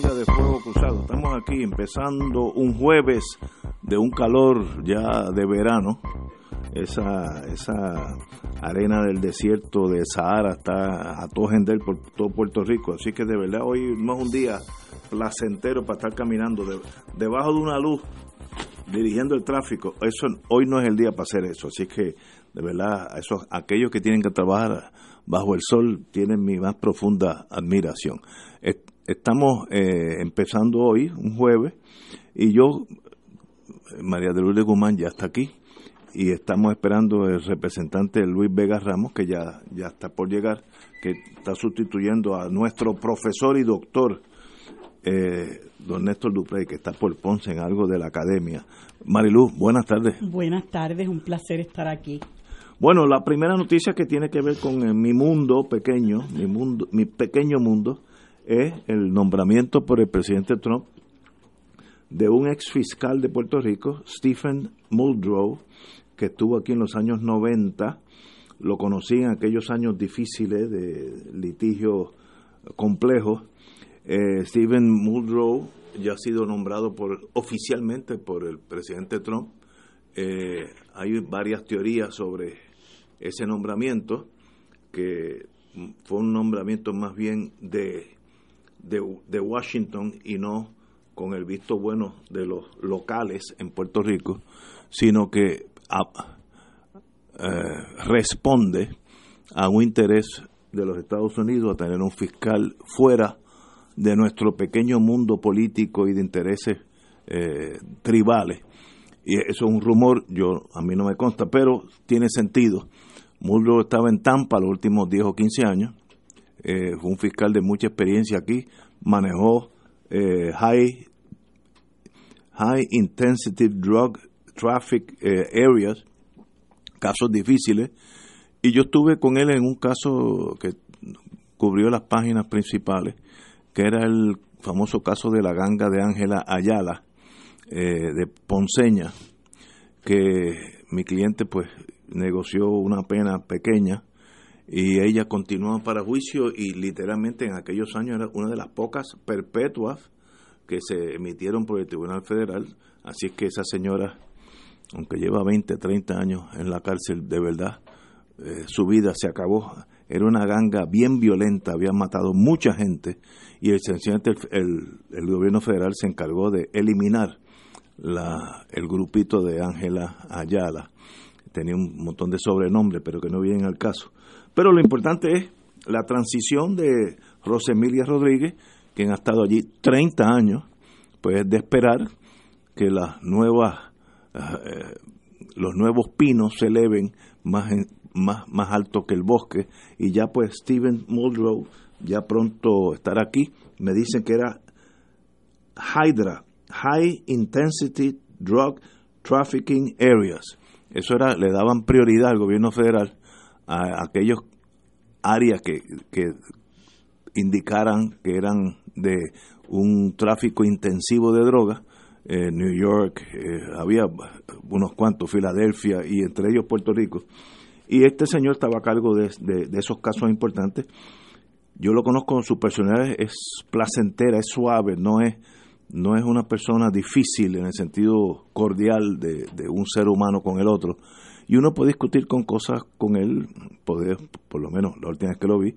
De Fuego Cruzado. Estamos aquí empezando un jueves de un calor ya de verano. Esa, esa arena del desierto de Sahara está a todo gender por todo Puerto Rico. Así que de verdad hoy no es un día placentero para estar caminando debajo de una luz dirigiendo el tráfico. Eso hoy no es el día para hacer eso. Así que de verdad esos aquellos que tienen que trabajar bajo el sol tienen mi más profunda admiración estamos eh, empezando hoy, un jueves, y yo, María de Lourdes Guzmán ya está aquí, y estamos esperando el representante Luis Vega Ramos, que ya, ya está por llegar, que está sustituyendo a nuestro profesor y doctor, eh, don Néstor Duprey, que está por Ponce en algo de la academia. Mariluz, buenas tardes. Buenas tardes, un placer estar aquí. Bueno, la primera noticia que tiene que ver con eh, mi mundo pequeño, mi mundo, mi pequeño mundo, es el nombramiento por el presidente Trump de un ex fiscal de Puerto Rico, Stephen Muldrow, que estuvo aquí en los años 90, lo conocí en aquellos años difíciles de litigio complejo. Eh, Stephen Muldrow ya ha sido nombrado por, oficialmente por el presidente Trump. Eh, hay varias teorías sobre ese nombramiento, que fue un nombramiento más bien de de, Washington y no con el visto bueno de los locales en Puerto Rico, sino que eh, responde a un interés de los Estados Unidos a tener un fiscal fuera de nuestro pequeño mundo político y de intereses eh, tribales. Y eso es un rumor, yo a mí no me consta, pero tiene sentido. Muldrow estaba en Tampa los últimos 10 o 15 años eh, fue un fiscal de mucha experiencia aquí, manejó eh, high, high intensity drug traffic eh, areas, casos difíciles, y yo estuve con él en un caso que cubrió las páginas principales, que era el famoso caso de la ganga de Ángela Ayala, de Ponceña, que mi cliente pues negoció una pena pequeña y ella continuó para juicio y literalmente en aquellos años era una de las pocas perpetuas que se emitieron por el Tribunal Federal, así es que esa señora, aunque lleva 20, 30 años en la cárcel, de verdad, eh, su vida se acabó. Era una ganga bien violenta, había matado mucha gente y el, el, el gobierno federal se encargó de eliminar la, el grupito de Ángela Ayala. Tenía un montón de sobrenombres, pero que no vienen al caso. Pero lo importante es la transición de Rosemilia Rodríguez, quien ha estado allí 30 años, pues de esperar que las nuevas, eh, los nuevos pinos se eleven más, más, más alto que el bosque. Y ya pues Steven Muldrow ya pronto estará aquí. Me dicen que era HYDRA, High Intensity Drug Trafficking Areas. Eso era, le daban prioridad al gobierno federal a aquellos áreas que, que indicaran que eran de un tráfico intensivo de drogas, eh, New York, eh, había unos cuantos, Filadelfia y entre ellos Puerto Rico. Y este señor estaba a cargo de, de, esos casos importantes. Yo lo conozco, su personalidad es placentera, es suave, no es, no es una persona difícil en el sentido cordial de, de un ser humano con el otro y uno puede discutir con cosas con él, poder, por lo menos la última vez que lo vi,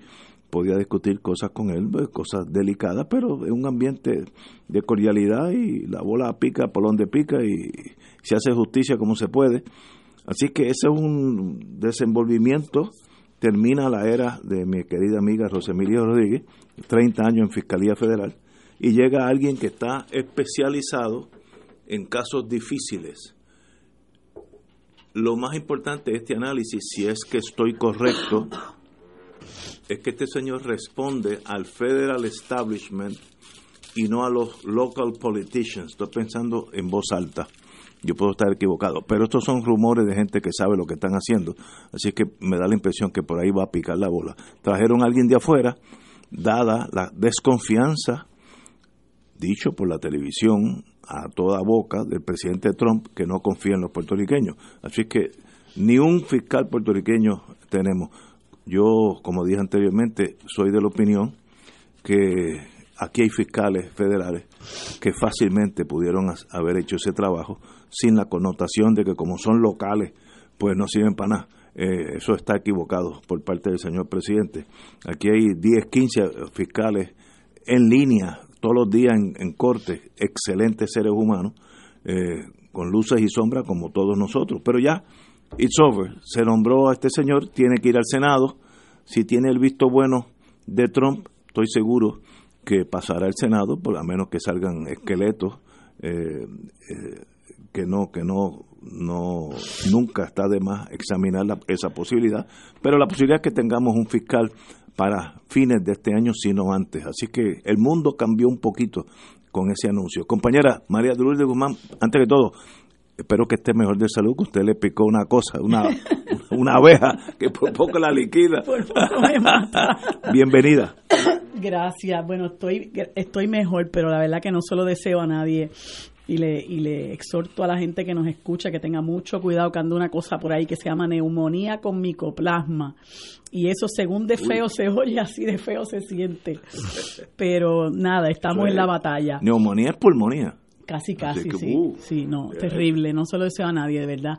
podía discutir cosas con él, pues, cosas delicadas, pero en un ambiente de cordialidad y la bola pica por donde pica y se hace justicia como se puede. Así que ese es un desenvolvimiento, termina la era de mi querida amiga Rosemilia Rodríguez, 30 años en Fiscalía Federal, y llega alguien que está especializado en casos difíciles lo más importante de este análisis, si es que estoy correcto, es que este señor responde al federal establishment y no a los local politicians. Estoy pensando en voz alta. Yo puedo estar equivocado, pero estos son rumores de gente que sabe lo que están haciendo. Así que me da la impresión que por ahí va a picar la bola. Trajeron a alguien de afuera, dada la desconfianza, dicho por la televisión a toda boca del presidente Trump, que no confía en los puertorriqueños. Así que ni un fiscal puertorriqueño tenemos. Yo, como dije anteriormente, soy de la opinión que aquí hay fiscales federales que fácilmente pudieron haber hecho ese trabajo sin la connotación de que como son locales, pues no sirven para nada. Eh, eso está equivocado por parte del señor presidente. Aquí hay 10, 15 fiscales en línea todos los días en, corte, excelentes seres humanos, eh, con luces y sombras como todos nosotros. Pero ya, it's over. Se nombró a este señor, tiene que ir al Senado. Si tiene el visto bueno de Trump, estoy seguro que pasará al Senado, por lo menos que salgan esqueletos, eh, eh, que no, que no, no, nunca está de más examinar esa posibilidad, pero la posibilidad es que tengamos un fiscal para fines de este año, sino antes. Así que el mundo cambió un poquito con ese anuncio. Compañera María de Guzmán, antes de todo, espero que esté mejor de salud, que usted le picó una cosa, una, una abeja que por poco la liquida. Por poco me mata. Bienvenida. Gracias. Bueno, estoy, estoy mejor, pero la verdad que no solo deseo a nadie y le, y le exhorto a la gente que nos escucha que tenga mucho cuidado que anda una cosa por ahí que se llama neumonía con micoplasma. Y eso según de feo se oye, así de feo se siente. Pero nada, estamos en la batalla. Neumonía es pulmonía. Casi, casi, sí. Uh, sí, no, terrible. No se lo deseo a nadie, de verdad.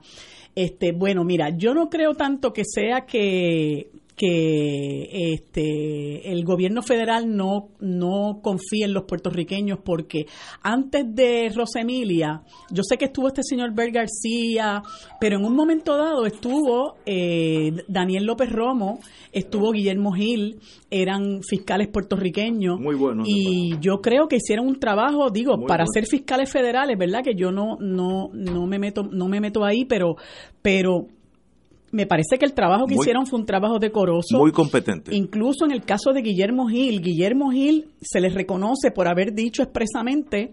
Este, bueno, mira, yo no creo tanto que sea que que este el gobierno federal no no confía en los puertorriqueños porque antes de Rosemilia yo sé que estuvo este señor Bert García pero en un momento dado estuvo eh, Daniel López Romo estuvo Guillermo Gil eran fiscales puertorriqueños. Muy bueno y yo creo que hicieron un trabajo digo para ser fiscales federales verdad que yo no no no me meto no me meto ahí pero pero me parece que el trabajo que hicieron fue un trabajo decoroso. Muy competente. Incluso en el caso de Guillermo Gil, Guillermo Gil se les reconoce por haber dicho expresamente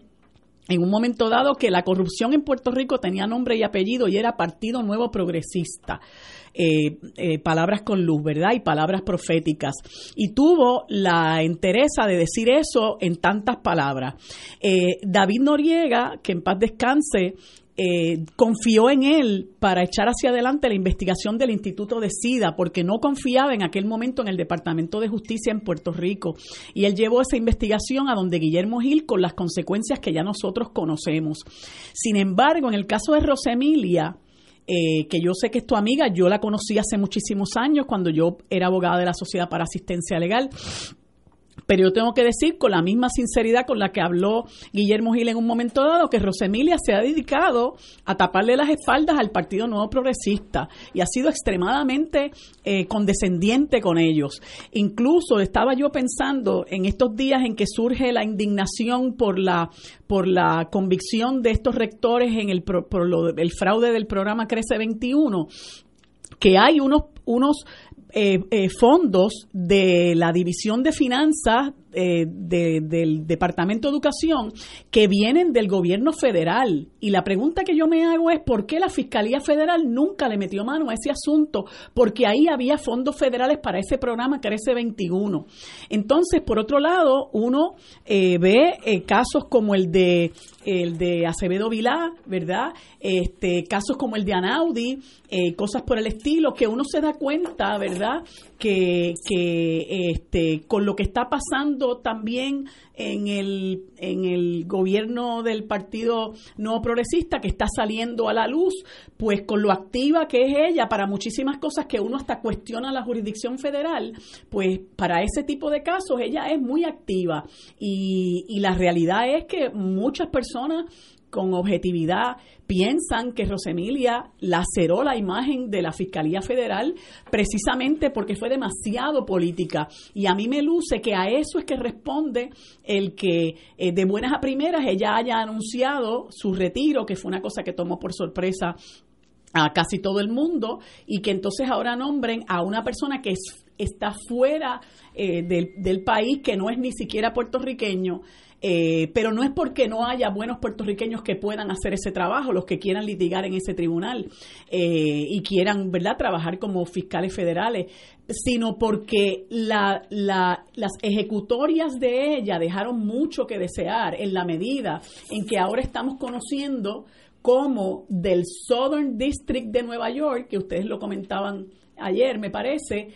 en un momento dado que la corrupción en Puerto Rico tenía nombre y apellido y era Partido Nuevo Progresista. Eh, eh, palabras con luz, ¿verdad? Y palabras proféticas. Y tuvo la entereza de decir eso en tantas palabras. Eh, David Noriega, que en paz descanse, eh, confió en él para echar hacia adelante la investigación del Instituto de SIDA, porque no confiaba en aquel momento en el Departamento de Justicia en Puerto Rico. Y él llevó esa investigación a donde Guillermo Gil con las consecuencias que ya nosotros conocemos. Sin embargo, en el caso de Rosemilia, eh, que yo sé que es tu amiga, yo la conocí hace muchísimos años cuando yo era abogada de la Sociedad para Asistencia Legal. Pero yo tengo que decir con la misma sinceridad con la que habló Guillermo Gil en un momento dado que Rosemilia se ha dedicado a taparle las espaldas al Partido Nuevo Progresista y ha sido extremadamente eh, condescendiente con ellos. Incluso estaba yo pensando en estos días en que surge la indignación por la por la convicción de estos rectores en el, por el fraude del programa Crece 21 que hay unos, unos eh, eh, fondos de la División de Finanzas eh, del Departamento de Educación que vienen del gobierno federal. Y la pregunta que yo me hago es por qué la Fiscalía Federal nunca le metió mano a ese asunto, porque ahí había fondos federales para ese programa Crece 21. Entonces, por otro lado, uno ve casos como el de el de Acevedo Vilá, ¿verdad? Este, casos como el de Anaudi, cosas por el estilo, que uno se da cuenta, ¿verdad? Que, que este, con lo que está pasando también en el, en el gobierno del Partido No Progresista, que está saliendo a la luz, pues con lo activa que es ella para muchísimas cosas que uno hasta cuestiona la jurisdicción federal, pues para ese tipo de casos ella es muy activa. Y, y la realidad es que muchas personas con objetividad piensan que Rosemilia laceró la imagen de la Fiscalía Federal precisamente porque fue demasiado política. Y a mí me luce que a eso es que responde el que eh, de buenas a primeras ella haya anunciado su retiro, que fue una cosa que tomó por sorpresa a casi todo el mundo y que entonces ahora nombren a una persona que está fuera eh, del, del, país, que no es ni siquiera puertorriqueño, eh, pero no es porque no haya buenos puertorriqueños que puedan hacer ese trabajo, los que quieran litigar en ese tribunal eh, y quieran, ¿verdad?, trabajar como fiscales federales, sino porque la, la, las ejecutorias de ella dejaron mucho que desear en la medida en que ahora estamos conociendo cómo del Southern District de Nueva York, que ustedes lo comentaban ayer, me parece,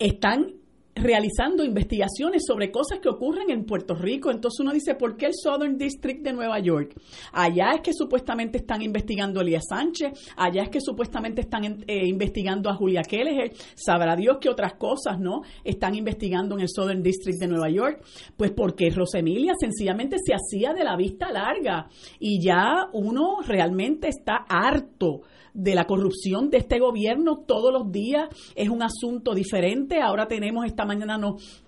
están realizando investigaciones sobre cosas que ocurren en Puerto Rico. Entonces uno dice, ¿por qué el Southern District de Nueva York? Allá es que supuestamente están investigando a Elías Sánchez, allá es que supuestamente están eh, investigando a Julia Kelleher, sabrá Dios que otras cosas, ¿no? Están investigando en el Southern District de Nueva York. Pues porque Rosemilia sencillamente se hacía de la vista larga y ya uno realmente está harto de la corrupción de este gobierno todos los días es un asunto diferente. Ahora tenemos esta mañana nos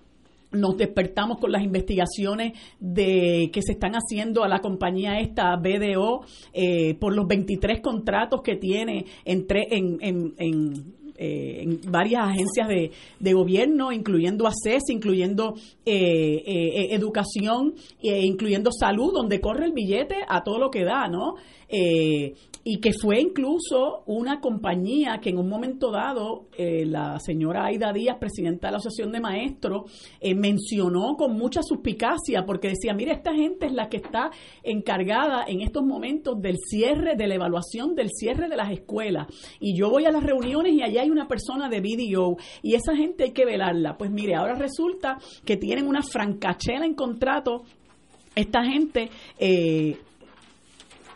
nos despertamos con las investigaciones de que se están haciendo a la compañía esta BDO eh, por los 23 contratos que tiene entre en, en, en eh, en varias agencias de, de, gobierno, incluyendo ACES, incluyendo eh, eh, educación, incluyendo salud, donde corre el billete a todo lo que da, ¿no? y que fue incluso una compañía que en un momento dado eh, la señora Aida Díaz, presidenta de la Asociación de Maestros, eh, mencionó con mucha suspicacia porque decía, mire, esta gente es la que está encargada en estos momentos del cierre, de la evaluación del cierre de las escuelas. Y yo voy a las reuniones y allá hay una persona de BDO y esa gente hay que velarla. Pues mire, ahora resulta que tienen una francachela en contrato esta gente eh,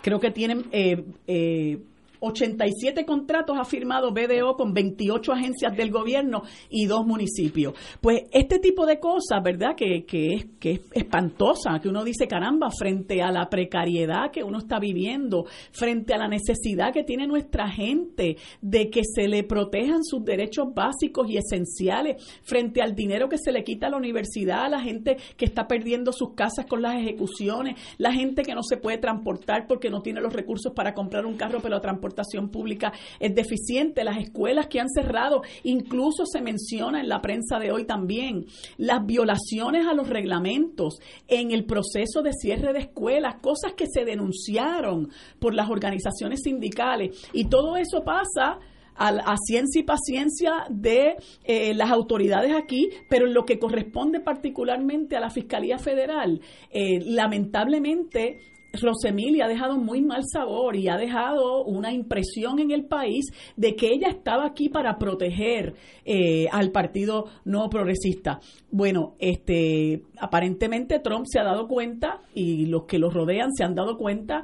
creo que tienen eh, eh, 87 contratos ha firmado BDO con 28 agencias del gobierno y dos municipios. Pues este tipo de cosas, ¿verdad? Que, que, es, que es espantosa, que uno dice, caramba, frente a la precariedad que uno está viviendo, frente a la necesidad que tiene nuestra gente de que se le protejan sus derechos básicos y esenciales, frente al dinero que se le quita a la universidad, a la gente que está perdiendo sus casas con las ejecuciones, la gente que no se puede transportar porque no tiene los recursos para comprar un carro, pero transportar transportación pública es deficiente, las escuelas que han cerrado, incluso se menciona en la prensa de hoy también, las violaciones a los reglamentos en el proceso de cierre de escuelas, cosas que se denunciaron por las organizaciones sindicales. Y todo eso pasa a, ciencia y paciencia de eh, las autoridades aquí, pero en lo que corresponde particularmente a la Fiscalía Federal, eh, lamentablemente Rosemilia ha dejado muy mal sabor y ha dejado una impresión en el país de que ella estaba aquí para proteger eh, al partido no progresista. Bueno, este, aparentemente Trump se ha dado cuenta y los que lo rodean se han dado cuenta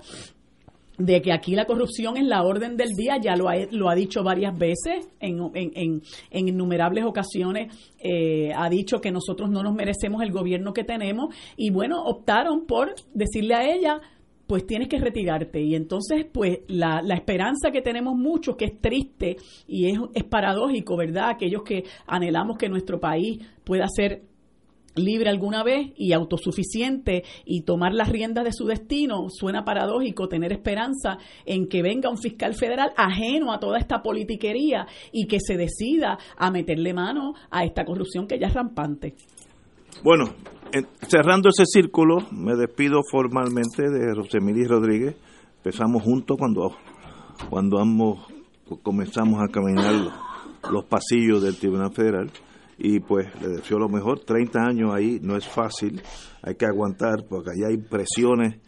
de que aquí la corrupción es la orden del día, ya lo ha, lo ha dicho varias veces, en, en, en, innumerables ocasiones eh, ha dicho que nosotros no nos merecemos el gobierno que tenemos y bueno, optaron por decirle a ella, pues tienes que retirarte. Y entonces, pues la, la esperanza que tenemos muchos, que es triste y es, es paradójico, ¿verdad? Aquellos que anhelamos que nuestro país pueda ser libre alguna vez y autosuficiente y tomar las riendas de su destino, suena paradójico tener esperanza en que venga un fiscal federal ajeno a toda esta politiquería y que se decida a meterle mano a esta corrupción que ya es rampante. Bueno, cerrando ese círculo, me despido formalmente de Rosemily Rodríguez. Empezamos juntos cuando, cuando ambos comenzamos a caminar los, pasillos del Tribunal Federal y pues le deseo lo mejor. 30 años ahí no es fácil, hay que aguantar porque allá hay presiones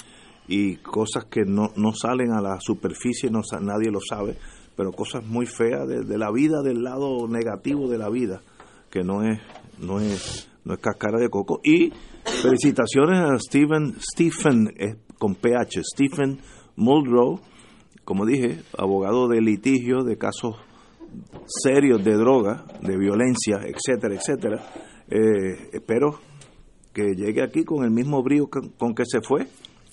y cosas que no, no salen a la superficie, no, nadie lo sabe, pero cosas muy feas de, de la vida, del lado negativo de la vida, que no es, no es no es cascara de coco. Y felicitaciones a Stephen, Stephen eh, con PH, Stephen Muldrow, como dije, abogado de litigio, de casos serios de droga, de violencia, etcétera, etcétera. Eh, espero que llegue aquí con el mismo brío con que se fue.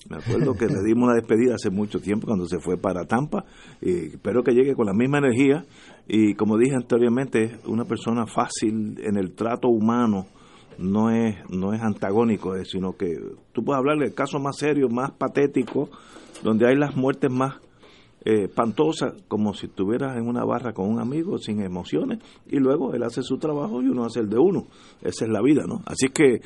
Me acuerdo que le dimos una despedida hace mucho tiempo cuando se fue para Tampa. Y espero que llegue con la misma energía y como dije anteriormente, una persona fácil en el trato humano no es, no es antagónico, eh, sino que tú puedes hablar del caso más serio, más patético, donde hay las muertes más, eh, pantosa, como si estuvieras en una barra con un amigo, sin emociones, y luego él hace su trabajo y uno hace el de uno. Esa es la vida, ¿no? Así que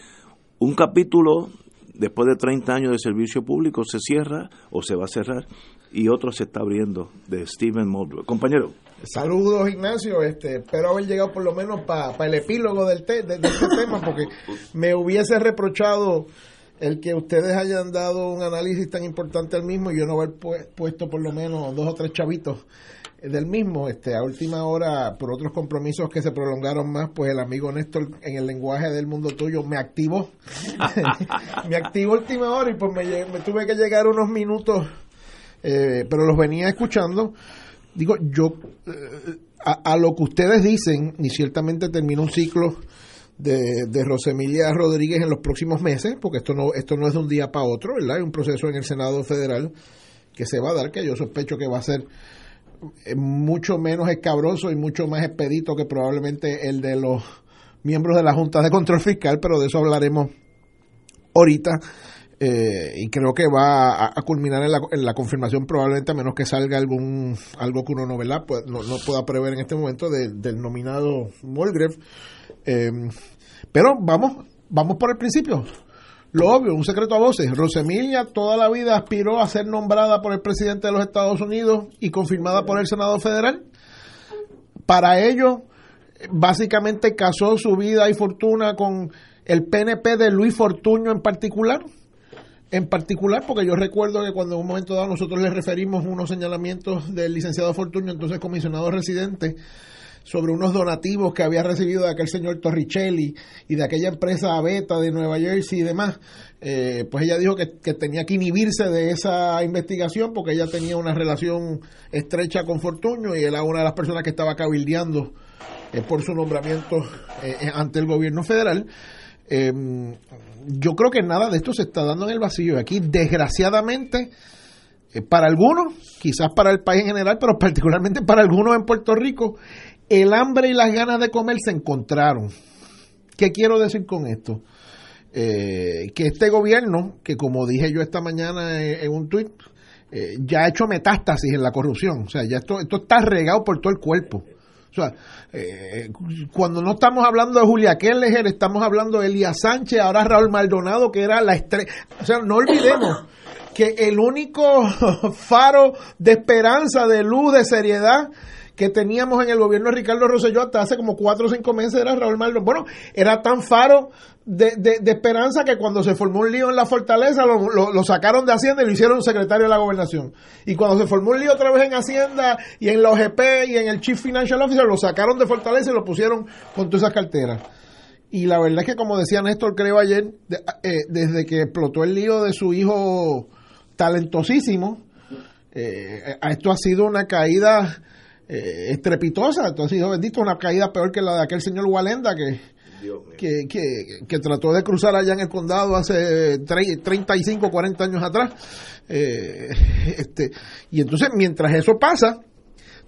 un capítulo, después de 30 años de servicio público, se cierra o se va a cerrar, y otro se está abriendo, de Stephen Muldrow. Compañero. Saludos, Ignacio. Este, espero haber llegado por lo menos para el epílogo del de, de este tema, porque me hubiese reprochado el que ustedes hayan dado un análisis tan importante al mismo y yo no haber puesto por lo menos dos o tres chavitos del mismo, este, a última hora, por otros compromisos que se prolongaron más, pues el amigo Néstor, en el lenguaje del mundo tuyo, me activó. me activó última hora y pues me, tuve que llegar unos minutos, eh, pero los venía escuchando. Digo, yo, eh, a, a, lo que ustedes dicen, y ciertamente termina un ciclo de, de Rosemilia Rodríguez en los próximos meses, porque esto no, esto no es de un día para otro, ¿verdad? Hay un proceso en el Senado Federal que se va a dar, que yo sospecho que va a ser eh, mucho menos escabroso y mucho más expedito que probablemente el de los miembros de la Junta de Control Fiscal, pero de eso hablaremos ahorita. Eh, y creo que va a, culminar en la, en la, confirmación probablemente a menos que salga algún algo que uno no, Pues, no, no pueda prever en este momento del nominado Molgrave Em, pero vamos, vamos por el principio. Lo obvio, un secreto a voces. Rosemilia toda la vida aspiró a ser nombrada por el presidente de los Estados Unidos y confirmada por el Senado Federal. Para ello, básicamente casó su vida y fortuna con el PNP de Luis Fortuño en particular. En particular, porque yo recuerdo que cuando en un momento dado nosotros le referimos unos señalamientos del licenciado Fortuño, entonces comisionado residente, sobre unos donativos que había recibido de aquel señor Torricelli y de aquella empresa Beta de Nueva Jersey y demás, eh, pues ella dijo que, tenía que inhibirse de esa investigación porque ella tenía una relación estrecha con Fortuño y era una de las personas que estaba cabildeando eh, por su nombramiento eh, ante el gobierno federal. Yo creo que nada de esto se está dando en el vacío. Aquí, desgraciadamente, para algunos, quizás para el país en general, pero particularmente para algunos en Puerto Rico, el hambre y las ganas de comer se encontraron. ¿Qué quiero decir con esto? Eh, que este gobierno, que como dije yo esta mañana en, un tuit, eh, ya ha hecho metástasis en la corrupción. O sea, ya esto, esto está regado por todo el cuerpo. O sea, eh, cuando no estamos hablando de Julia Keller, estamos hablando de Elías Sánchez, ahora Raúl Maldonado, que era la estrella. O sea, no olvidemos que el único faro de esperanza, de luz, de seriedad que teníamos en el gobierno de Ricardo Rosselló hasta hace como cuatro o cinco meses era Raúl Maldonado. Bueno, era tan faro de, de, esperanza que cuando se formó un lío en la fortaleza lo, lo, sacaron de Hacienda y lo hicieron secretario de la gobernación. Y cuando se formó un lío otra vez en Hacienda y en la OGP y en el Chief Financial Officer lo sacaron de fortaleza y lo pusieron con todas esas carteras. Y la verdad es que como decía Néstor creo ayer, eh, desde que explotó el lío de su hijo talentosísimo, eh, esto ha sido una caída eh, estrepitosa. Entonces, hijo bendito, una caída peor que la de aquel señor Walenda que, que, que, trató de cruzar allá en el condado hace 35, 40 años atrás. Eh, este, y entonces, mientras eso pasa,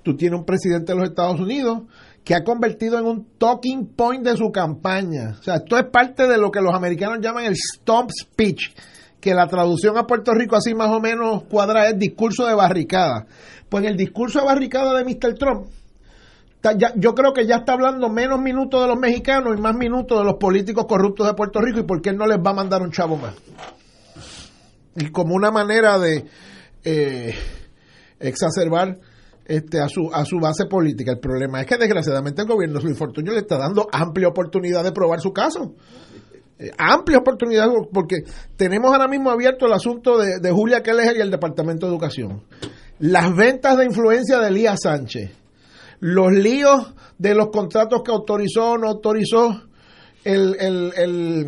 tú tienes un presidente de los Estados Unidos que ha convertido en un talking point de su campaña. O sea, esto es parte de lo que los americanos llaman el stomp speech, que la traducción a Puerto Rico así más o menos cuadra es discurso de barricada. Pues en el discurso de barricada de Mr. Trump, yo creo que ya está hablando menos minutos de los mexicanos y más minutos de los políticos corruptos de Puerto Rico y por qué no les va a mandar un chavo más. Y como una manera de eh, exacerbar este, a, su, a su base política. El problema es que desgraciadamente el gobierno su infortunio le está dando amplia oportunidad de probar su caso. Eh, amplia oportunidad porque tenemos ahora mismo abierto el asunto de, de Julia Keller y el Departamento de Educación las ventas de influencia de Elías Sánchez, los líos de los contratos que autorizó o no autorizó el, el, el,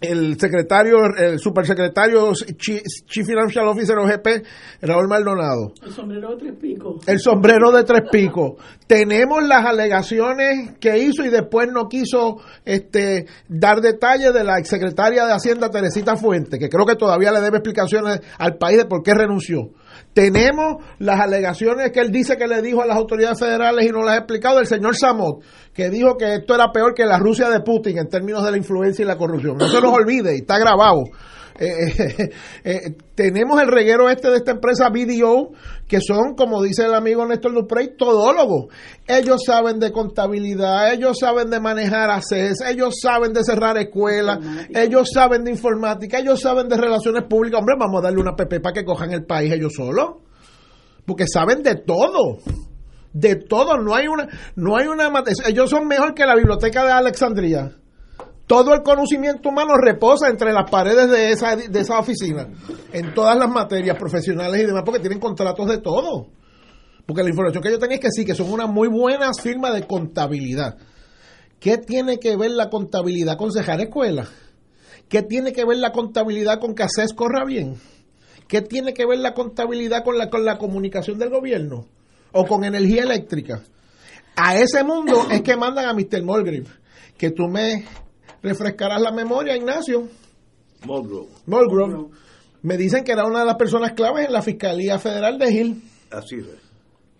el secretario, el supersecretario Chief, Financial Officer OGP, Raúl Maldonado. El sombrero de tres picos. El sombrero de tres picos. Tenemos las alegaciones que hizo y después no quiso este, dar detalles de la exsecretaria de Hacienda, Teresita Fuente, que creo que todavía le debe explicaciones al país de por qué renunció. Tenemos las alegaciones que él dice que le dijo a las autoridades federales y no las ha explicado del señor Samot, que dijo que esto era peor que la Rusia de Putin en términos de la influencia y la corrupción. No se nos olvide, y está grabado. Eh, eh, tenemos el reguero este de esta empresa BDO, que son, como dice el amigo Néstor Duprey, todólogos. Ellos saben de contabilidad, ellos saben de manejar ACES, ellos saben de cerrar escuelas, ellos saben de informática, ellos saben de relaciones públicas. Hombre, vamos a darle una PP para que cojan el país ellos solos. Porque saben de todo de todo, no hay una, no hay una, ellos son mejor que la biblioteca de Alexandria. Todo el conocimiento humano reposa entre las paredes de esa, de esa oficina, en todas las materias profesionales y demás, porque tienen contratos de todo. Porque la información que yo tenía es que sí, que son una muy buena firma de contabilidad. ¿Qué tiene que ver la contabilidad con cejar escuelas? ¿Qué tiene que ver la contabilidad con que ACES corra bien? ¿Qué tiene que ver la contabilidad con la, con la comunicación del gobierno? ¿O con energía eléctrica? A ese mundo es que mandan a Mr. Mulgrave. Que tú me refrescarás la memoria, Ignacio. Mulgrove. Mulgrove. Me dicen que era una de las personas claves en la Fiscalía Federal de Hill. Así es.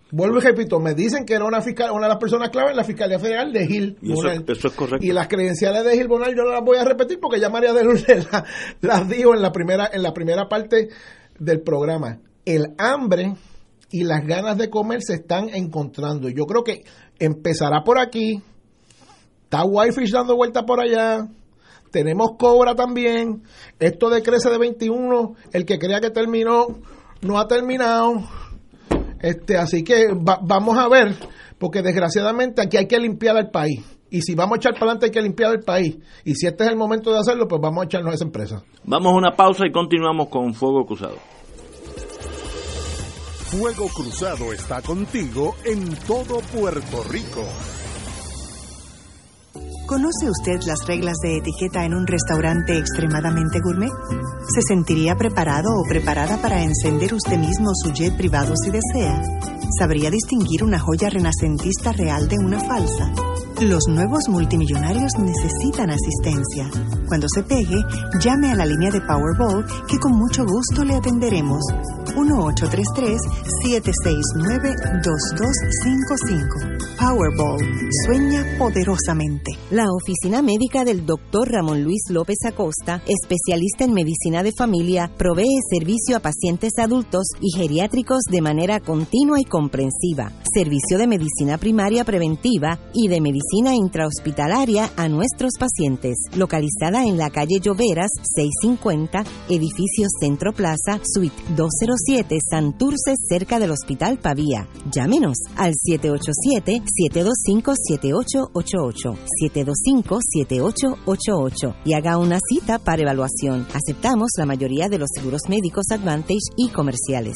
Vuelvo y repito, me dicen que era una, fiscal, una de las personas claves en la Fiscalía Federal de Hill. Y eso, eso, es correcto. Y las credenciales de Gil Bonal yo no las voy a repetir porque ya María de Lourdes las, las dijo en la primera en la primera parte del programa. El hambre y las ganas de comer se están encontrando. Yo creo que empezará por aquí, está Whitefish dando vuelta por allá, tenemos Cobra también, esto decrece de 21, el que crea que terminó, no ha terminado, este, así que vamos a ver, porque desgraciadamente aquí hay que limpiar el país. Y si vamos a echar para adelante hay que limpiar el país. Y si este es el momento de hacerlo, pues vamos a echarnos a esa empresa. Vamos a una pausa y continuamos con Fuego Cruzado. Fuego Cruzado está contigo en todo Puerto Rico. ¿Conoce usted las reglas de etiqueta en un restaurante extremadamente gourmet? ¿Se sentiría preparado o preparada para encender usted mismo su jet privado si desea? ¿Sabría distinguir una joya renacentista real de una falsa? Los nuevos multimillonarios necesitan asistencia. Cuando se pegue, llame a la línea de Powerball que con mucho gusto le atenderemos. 1833-769-2255. Powerball. Sueña poderosamente. La oficina médica del Dr. Ramón Luis López Acosta, especialista en medicina de familia, provee servicio a pacientes adultos y geriátricos de manera continua y comprensiva. Servicio de medicina primaria preventiva y de medicina intrahospitalaria a nuestros pacientes. Localizada en la calle Lloveras, 650, edificio Centro Plaza, Suite 207, Santurce, cerca del Hospital Pavía. Llámenos al 787-725-7888. 725-7888 y haga una cita para evaluación. Aceptamos la mayoría de los seguros médicos Advantage y comerciales.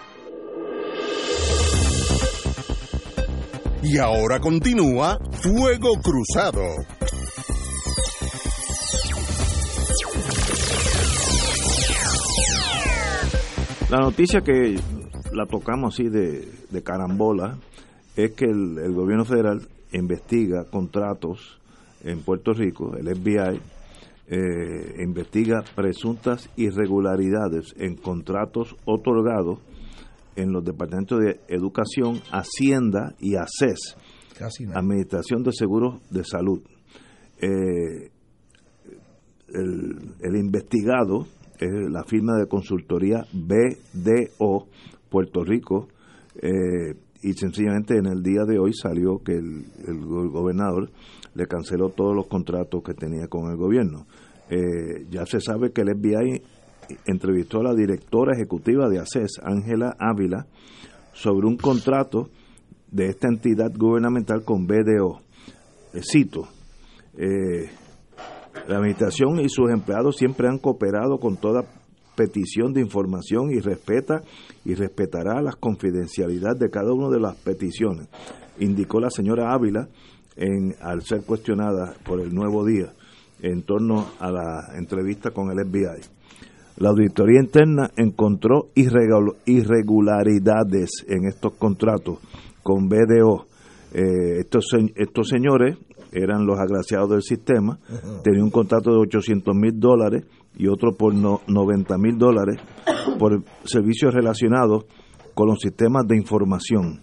Y ahora continúa Fuego Cruzado. La noticia que la tocamos así de, carambola es que el, gobierno federal investiga contratos en Puerto Rico, el FBI, eh, investiga presuntas irregularidades en contratos otorgados en los departamentos de Educación, Hacienda y ACES, Administración de Seguros de Salud. Eh, el, investigado es la firma de consultoría BDO Puerto Rico eh, y sencillamente en el día de hoy salió que el, el gobernador le canceló todos los contratos que tenía con el gobierno. Eh, ya se sabe que el FBI entrevistó a la directora ejecutiva de ACES, Ángela Ávila, sobre un contrato de esta entidad gubernamental con BDO. Eh, cito, eh, la administración y sus empleados siempre han cooperado con toda petición de información y respeta y respetará la confidencialidad de cada una de las peticiones, indicó la señora Ávila en, al ser cuestionada por el Nuevo Día en torno a la entrevista con el FBI. La auditoría interna encontró irregularidades en estos contratos con BDO. Eh, estos, estos señores eran los agraciados del sistema, tenían un contrato de 800 mil dólares y otro por no, 90 mil dólares por servicios relacionados con los sistemas de información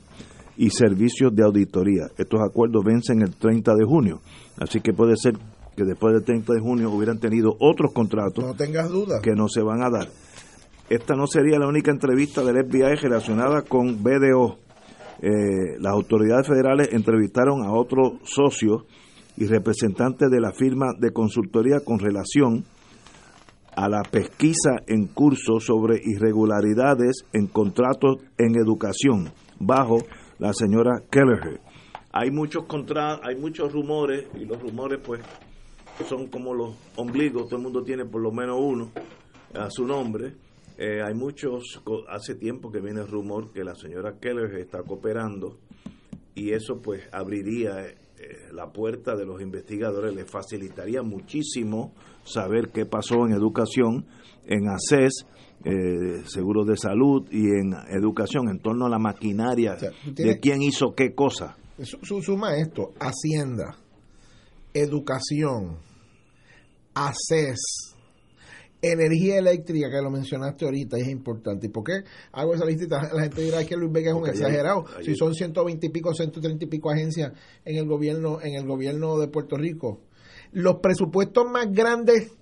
y servicios de auditoría. Estos acuerdos vencen el 30 de junio, así que puede ser que después del 30 de junio hubieran tenido otros contratos no tengas duda. que no se van a dar. Esta no sería la única entrevista del FBI relacionada con BDO. Eh, las autoridades federales entrevistaron a otros socios y representantes de la firma de consultoría con relación a la pesquisa en curso sobre irregularidades en contratos en educación bajo la señora Kelleher. Hay muchos contra, hay muchos rumores y los rumores pues son como los ombligos, todo el mundo tiene por lo menos uno a su nombre. Eh, hay muchos, hace tiempo que viene el rumor que la señora Keller está cooperando y eso pues abriría eh, la puerta de los investigadores, les facilitaría muchísimo saber qué pasó en educación, en ACES, eh, seguros de salud y en educación, en torno a la maquinaria de quién hizo qué cosa. suma esto, Hacienda, educación, ACES, energía eléctrica, que lo mencionaste ahorita, es importante. ¿Y por qué hago esa listita? La gente dirá que Luis Vega es un exagerado. si son 120 y pico, 130 y pico agencias en el gobierno, en el gobierno de Puerto Rico. Los presupuestos más grandes,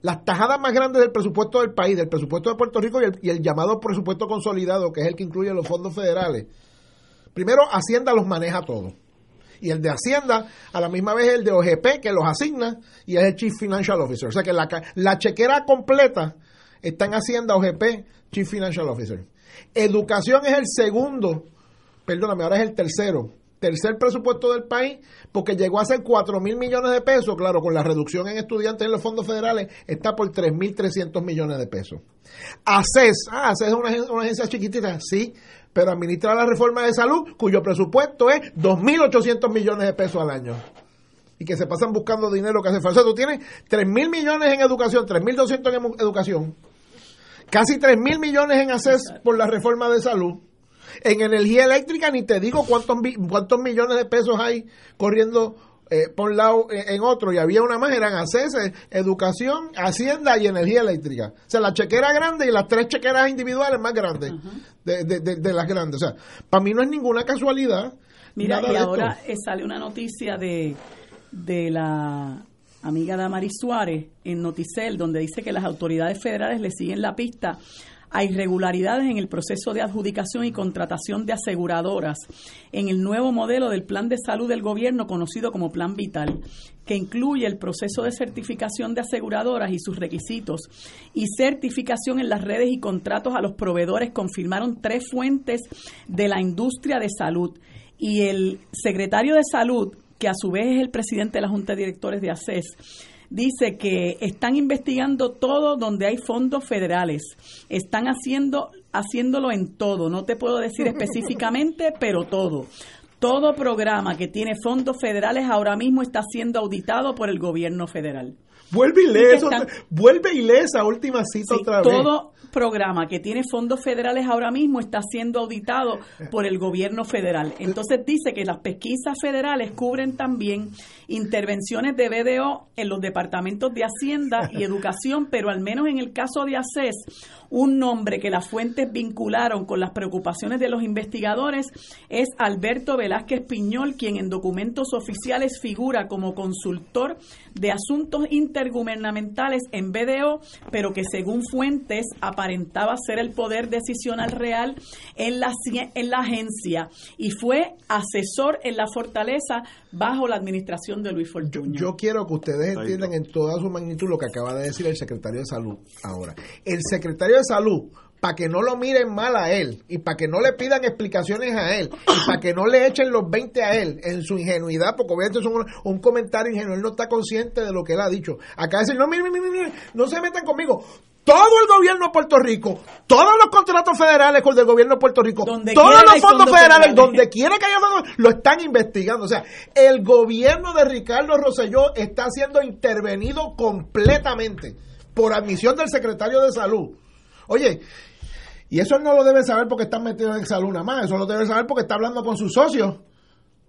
las tajadas más grandes del presupuesto del país, del presupuesto de Puerto Rico y el, y el llamado presupuesto consolidado, que es el que incluye los fondos federales. Primero, Hacienda los maneja todos y el de Hacienda, a la misma vez el de OGP, que los asigna, y es el Chief Financial Officer. O sea que la, la chequera completa está en Hacienda, OGP, Chief Financial Officer. Educación es el segundo, perdóname, ahora es el tercero, tercer presupuesto del país, porque llegó a ser 4 mil millones de pesos, claro, con la reducción en estudiantes en los fondos federales, está por 3.300 millones de pesos. ACES, ah, ACES es una, una agencia chiquitita, sí, pero administra la reforma de salud, cuyo presupuesto es 2.800 millones de pesos al año. Y que se pasan buscando dinero que hace falta. O sea, tú tienes 3.000 millones en educación, 3.200 en educación, casi 3.000 millones en ACES por la reforma de salud. En energía eléctrica ni te digo cuántos, cuántos millones de pesos hay corriendo eh, por un lado eh, en otro y había una más, eran ACES, educación, hacienda y energía eléctrica. O sea, la chequera grande y las tres chequeras individuales más grandes de, de, las grandes. O sea, para mí no es ninguna casualidad. Mira, y ahora eh, sale una noticia de, de la amiga Damaris Suárez en Noticel, donde dice que las autoridades federales le siguen la pista a irregularidades en el proceso de adjudicación y contratación de aseguradoras en el nuevo modelo del plan de salud del gobierno conocido como Plan Vital, que incluye el proceso de certificación de aseguradoras y sus requisitos y certificación en las redes y contratos a los proveedores. Confirmaron tres fuentes de la industria de salud y el secretario de salud que a su vez es el presidente de la Junta de Directores de ACES, dice que están investigando todo donde hay fondos federales. Están haciendo haciéndolo en todo. No te puedo decir específicamente, pero todo. Todo programa que tiene fondos federales ahora mismo está siendo auditado por el gobierno federal. Vuelve y lee, eso, vuelve y lee esa última cita otra vez. Todo programa que tiene fondos federales ahora mismo está siendo auditado por el gobierno federal. Entonces dice que las pesquisas federales cubren también intervenciones de BDO en los departamentos de Hacienda y Educación, pero al menos en el caso de ACES, un nombre que las fuentes vincularon con las preocupaciones de los investigadores es Alberto Velázquez Piñol, quien en documentos oficiales figura como consultor de asuntos intergubernamentales en BDO, pero que según fuentes aparentaba ser el poder decisional real en la, en la agencia y fue asesor en la fortaleza bajo la administración de Luis Fortuño. Yo quiero que ustedes entiendan en toda su magnitud lo que acaba de decir el secretario de Salud ahora. El secretario de Salud para que no lo miren mal a él y para que no le pidan explicaciones a él y para que no le echen los 20 a él en su ingenuidad, porque obviamente es un, un comentario ingenuo, él no está consciente de lo que él ha dicho. Acá dicen, no, miren, miren, miren, no se metan conmigo. Todo el gobierno de Puerto Rico, todos los contratos federales con el gobierno de Puerto Rico, todos los fondos federales, donde quiera que haya fondos, lo están investigando. O sea, el gobierno de Ricardo Rosselló está siendo intervenido completamente por admisión del secretario de Salud. Oye, y eso no lo debe saber porque está metido en nada más, eso lo debe saber porque está hablando con sus socios.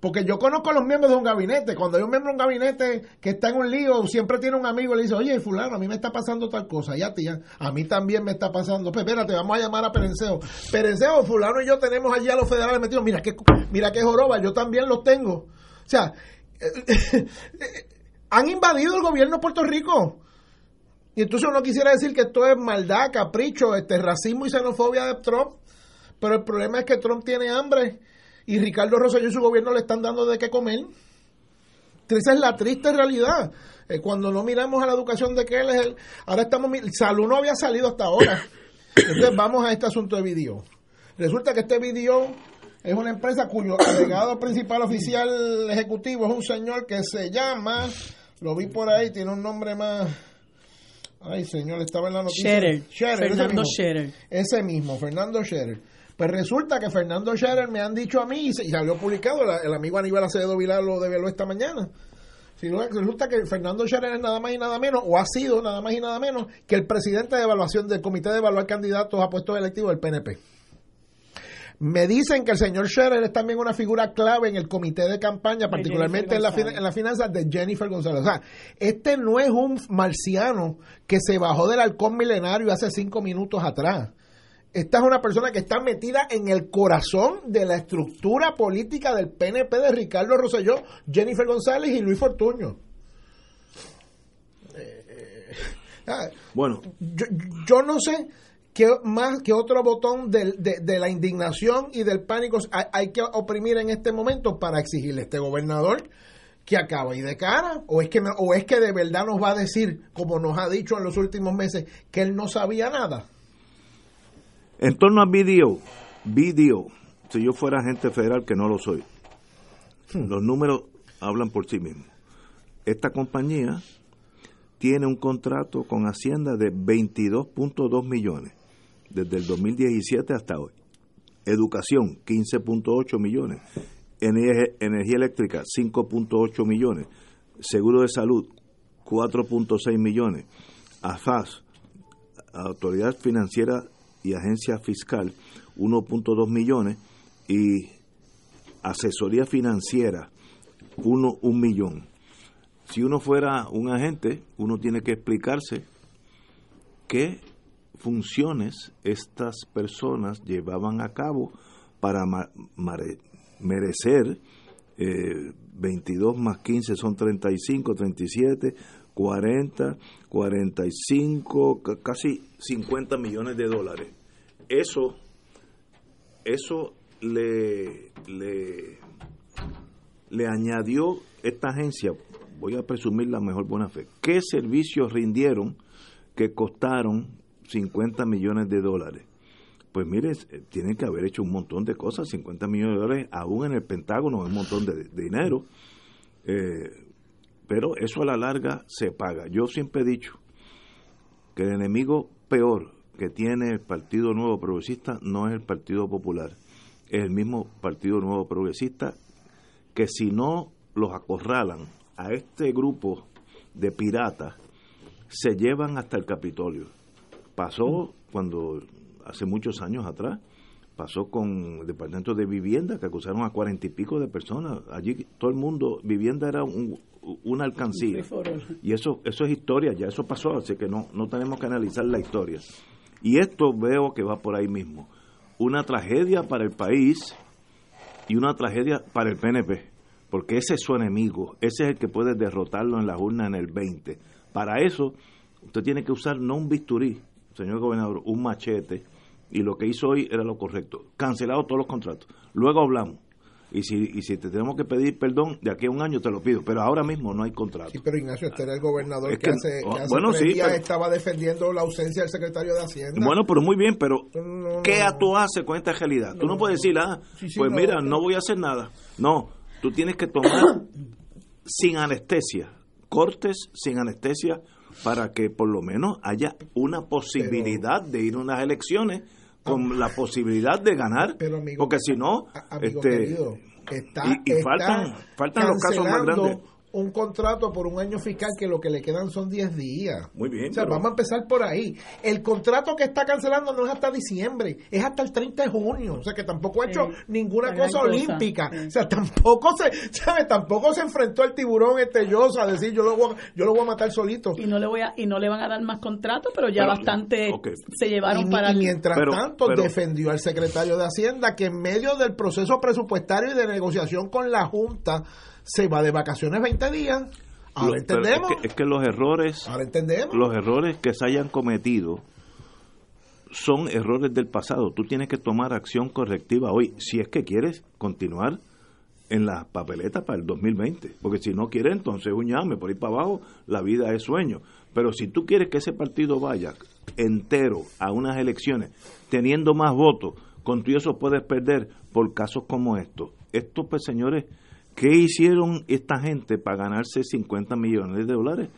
Porque yo conozco los miembros de un gabinete. Cuando hay un miembro de un gabinete que está en un lío, siempre tiene un amigo y le dice, oye, fulano, a mí me está pasando tal cosa. Ya, tía, a mí también me está pasando. Pues espérate, vamos a llamar a Perenceo. Perenceo, fulano y yo tenemos allí a los federales metidos. Mira qué, mira qué joroba, yo también los tengo. O sea, han invadido el gobierno de Puerto Rico. Y entonces uno quisiera decir que esto es maldad, capricho, este racismo y xenofobia de Trump. Pero el problema es que Trump tiene hambre y Ricardo Rosselló y su gobierno le están dando de qué comer. Esa es la triste realidad. Eh, cuando no miramos a la educación de que él es el... Ahora estamos... Salud no había salido hasta ahora. Entonces vamos a este asunto de video. Resulta que este video es una empresa cuyo agregado principal oficial ejecutivo es un señor que se llama... Lo vi por ahí, tiene un nombre más Ay, señor, estaba en la noticia. Scherer. Fernando Scherer. Ese mismo, Fernando Scherer. Pues resulta que Fernando Scherer me han dicho a mí, y salió publicado, el amigo Aníbal Acevedo Vilar lo develó esta mañana. Resulta que Fernando Scherer es nada más y nada menos, o ha sido nada más y nada menos, que el presidente de evaluación del Comité de Evaluar Candidatos a puestos electivos del PNP. Me dicen que el señor Scherer es también una figura clave en el comité de campaña, particularmente en la, en la finanza de Jennifer González. O sea, este no es un marciano que se bajó del halcón milenario hace cinco minutos atrás. Esta es una persona que está metida en el corazón de la estructura política del PNP de Ricardo Rosselló, Jennifer González y Luis Fortuño. Eh, eh, ah, bueno, yo, yo no sé que más que otro botón de, de, la indignación y del pánico hay, que oprimir en este momento para exigirle a este gobernador que acaba y de cara. O es que o es que de verdad nos va a decir como nos ha dicho en los últimos meses que él no sabía nada. En torno a video video si yo fuera agente federal que no lo soy hmm. los números hablan por sí mismos. Esta compañía tiene un contrato con Hacienda de 22.2 millones desde el 2017 hasta hoy. Educación, 15.8 millones. Energía, eléctrica, 5.8 millones. Seguro de salud, 4.6 millones. AFAS, Autoridad Financiera y Agencia Fiscal, 1.2 millones. Y asesoría financiera, 1 un millón. Si uno fuera un agente, uno tiene que explicarse qué funciones estas personas llevaban a cabo para merecer 22 eh, más 15 son 35, 37, 40, 45, casi 50 millones de dólares. Eso, eso le, le, le añadió esta agencia, voy a presumir la mejor buena fe, ¿qué servicios rindieron que costaron 50 millones de dólares. Pues mire, eh, tienen que haber hecho un montón de cosas, 50 millones de dólares, aún en el Pentágono es un montón de, dinero, eh, pero eso a la larga se paga. Yo siempre he dicho que el enemigo peor que tiene el Partido Nuevo Progresista no es el Partido Popular, es el mismo Partido Nuevo Progresista que si no los acorralan a este grupo de piratas, se llevan hasta el Capitolio Pasó cuando, hace muchos años atrás, pasó con el Departamento de Vivienda, que acusaron a cuarenta y pico de personas. Allí todo el mundo, vivienda era un, una alcancía. Y eso, eso es historia, ya eso pasó, así que no, no tenemos que analizar la historia. Y esto veo que va por ahí mismo. Una tragedia para el país y una tragedia para el PNP, porque ese es su enemigo, ese es el que puede derrotarlo en la urna en el 20. Para eso, usted tiene que usar no un bisturí, señor gobernador, un machete, y lo que hizo hoy era lo correcto. Cancelado todos los contratos. Luego hablamos. Y si, y si te tenemos que pedir perdón, de aquí a un año te lo pido. Pero ahora mismo no hay contrato. Sí, pero Ignacio, este era el gobernador Es que, que- hace, que hace bueno, tres sí, días pero- estaba defendiendo la ausencia del secretario de Hacienda. Bueno, pero muy bien, pero No, no, ¿qué tú haces con esta realidad? Tú no puedes decir, ah, Sí, sí, pues mira, no. no voy a hacer nada. No, tú tienes que tomar sin anestesia, cortes sin anestesia, para que por lo menos haya una posibilidad de ir a unas elecciones con la posibilidad de ganar, Pero, amigo, porque si no, este, querido, está, y- y está faltan- faltan los casos más grandes. Un contrato por un año fiscal que lo que le quedan son 10 días. Muy bien, O sea, pero- vamos a empezar por ahí. El contrato que está cancelando no es hasta diciembre, es hasta el 30 de junio. O sea, que tampoco ha hecho Sí, ninguna cosa cosa, olímpica. sí. O sea, tampoco se, ¿sabe? Tampoco se enfrentó al tiburón este Yosa a decir, yo lo voy a, yo lo voy a matar solito. y no le voy a y no le van a dar más contratos pero ya Pero, bastante se llevaron Y, para y mientras Pero- tanto pero- defendió al secretario de Hacienda que en medio del proceso presupuestario y de negociación con la Junta se va de vacaciones 20 días. Ahora entendemos. Es que, es que los errores Ahora entendemos. los errores que se hayan cometido son errores del pasado. Tú tienes que tomar acción correctiva hoy si es que quieres continuar en la papeleta para el 2020. Porque si no quieres, entonces un llame por ir para abajo, la vida es sueño. Pero si tú quieres que ese partido vaya entero a unas elecciones, teniendo más votos, con tu eso puedes perder por casos como estos. Estos, pues, señores, ¿qué hicieron esta gente para ganarse 50 millones de dólares?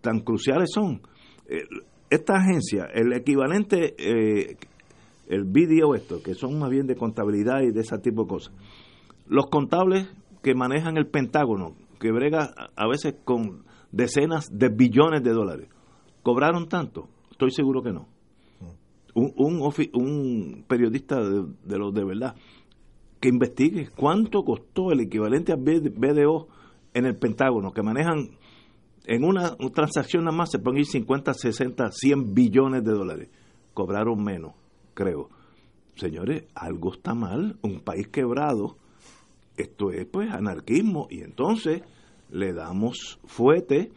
Tan cruciales son. Esta agencia, el equivalente, eh, el vídeo esto, que son más bien de contabilidad y de ese tipo de cosas. Los contables que manejan el Pentágono, que brega a- veces con decenas de billones de dólares, ¿cobraron tanto? Estoy seguro que no. Un, un, un periodista de, de los de verdad que investigue cuánto costó el equivalente a BDO en el Pentágono, que manejan en una, una transacción nada más se pueden ir 50, 60, 100 billones de dólares. Cobraron menos, creo. Señores, algo está mal. Un país quebrado, esto es pues anarquismo. Y entonces le damos fuete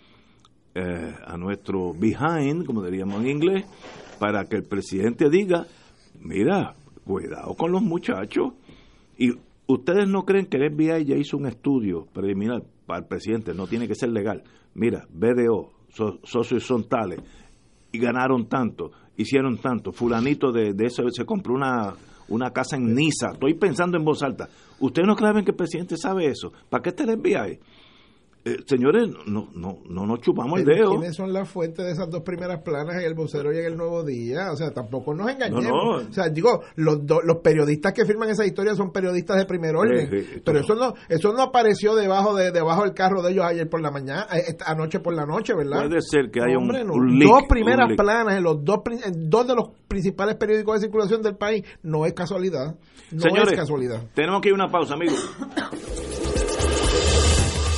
eh, a nuestro behind, como diríamos en inglés, para que el presidente diga, mira, cuidado con los muchachos. Y ustedes no creen que el FBI ya hizo un estudio preliminar para el presidente, no tiene que ser legal. Mira, BDO, so- socios son tales, y ganaron tanto, hicieron tanto. Fulanito de, de eso se compró una, una casa en Niza. Estoy pensando en voz alta. ¿Ustedes no creen que el presidente sabe eso? ¿Para qué está el FBI? Eh, señores, no, no, no nos chupamos el dedo. ¿Quiénes son las fuentes de esas dos primeras planas en el vocero y en el Nuevo Día? O sea, tampoco nos engañemos. No, no. O sea, digo, los, do- los periodistas que firman esa historia son periodistas de primer orden. Sí, sí, pero eso no eso no apareció debajo de debajo del carro de ellos ayer por la mañana, eh, anoche por la noche, ¿verdad? Puede ser que haya un- Hombre, un leak, Dos primeras un planas en los dos, en dos de los principales periódicos de circulación del país. No es casualidad. No Señores, es casualidad. tenemos que ir a una pausa, amigos.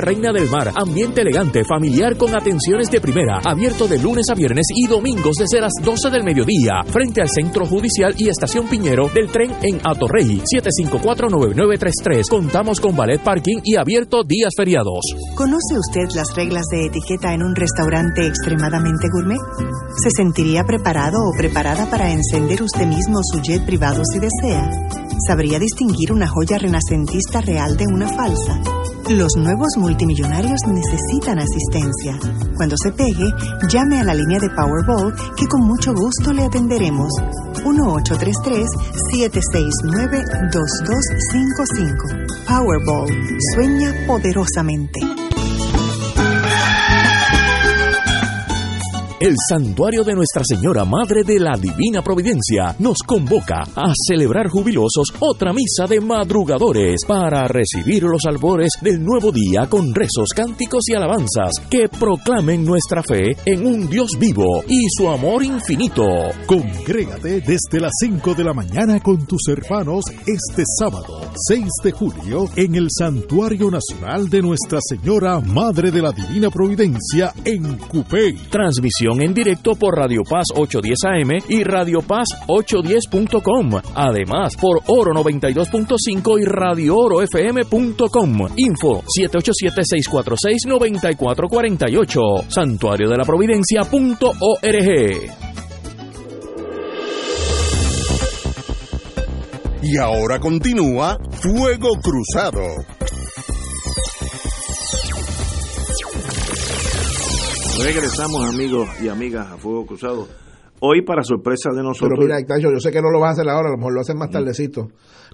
Reina del Mar, ambiente elegante, familiar con atenciones de primera, abierto de lunes a viernes y domingos desde las 12 del mediodía, frente al Centro Judicial y Estación Piñero del tren en Atorrey, 754-9933. Contamos con ballet parking y abierto días feriados. ¿Conoce usted las reglas de etiqueta en un restaurante extremadamente gourmet? ¿Se sentiría preparado o preparada para encender usted mismo su jet privado si desea? ¿Sabría distinguir una joya renacentista real de una falsa? Los nuevos multimillonarios necesitan asistencia. Cuando se pegue, llame a la línea de Powerball que con mucho gusto le atenderemos. 1833-769-2255. Powerball. Sueña poderosamente. El santuario de Nuestra Señora Madre de la Divina Providencia nos convoca a celebrar jubilosos otra misa de madrugadores para recibir los albores del nuevo día con rezos, cánticos y alabanzas que proclamen nuestra fe en un Dios vivo y su amor infinito. Congrégate desde las 5 de la mañana con tus hermanos este sábado, 6 de julio, en el Santuario Nacional de Nuestra Señora Madre de la Divina Providencia en Cupey. Transmisión en directo por Radio Paz 810 AM y Radio Paz 810.com. Además, por Oro 92.5 y Radio Oro FM.com. Info 787-646-9448. Santuario de la Providencia.org. Y ahora continúa Fuego Cruzado. Regresamos, amigos y amigas, a Fuego Cruzado. Hoy, para sorpresa de nosotros. Pero mira, Ignacio, yo sé que no lo vas a hacer ahora, a lo mejor lo haces más tardecito.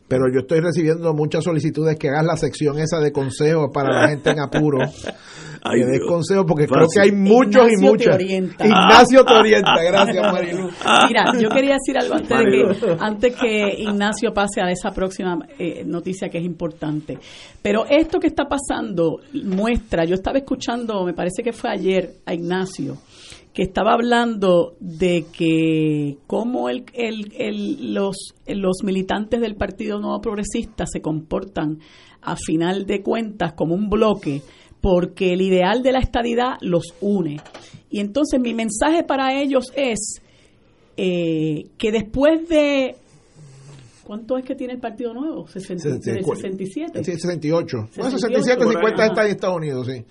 Pero yo estoy recibiendo muchas solicitudes que hagas la sección esa de consejos para la gente en apuro. Ay, que des consejos porque Fácil. creo que hay muchos y Ignacio te muchas. orienta. Ignacio te orienta, gracias Marilu. Mira, yo quería decir algo antes, de que, antes que Ignacio pase a esa próxima eh, noticia que es importante. Pero esto que está pasando muestra, yo estaba escuchando, me parece que fue ayer, a Ignacio, que estaba hablando de que cómo el, el- el- los, los militantes del Partido Nuevo Progresista se comportan a final de cuentas como un bloque porque el ideal de la estadidad los une. Y entonces mi mensaje para ellos es eh, que después de... ¿Cuánto es que tiene el Partido Nuevo? 60, Sí, 67. Sí, 68. Bueno, 68, 67, 50 ajá. está en Estados Unidos, sí.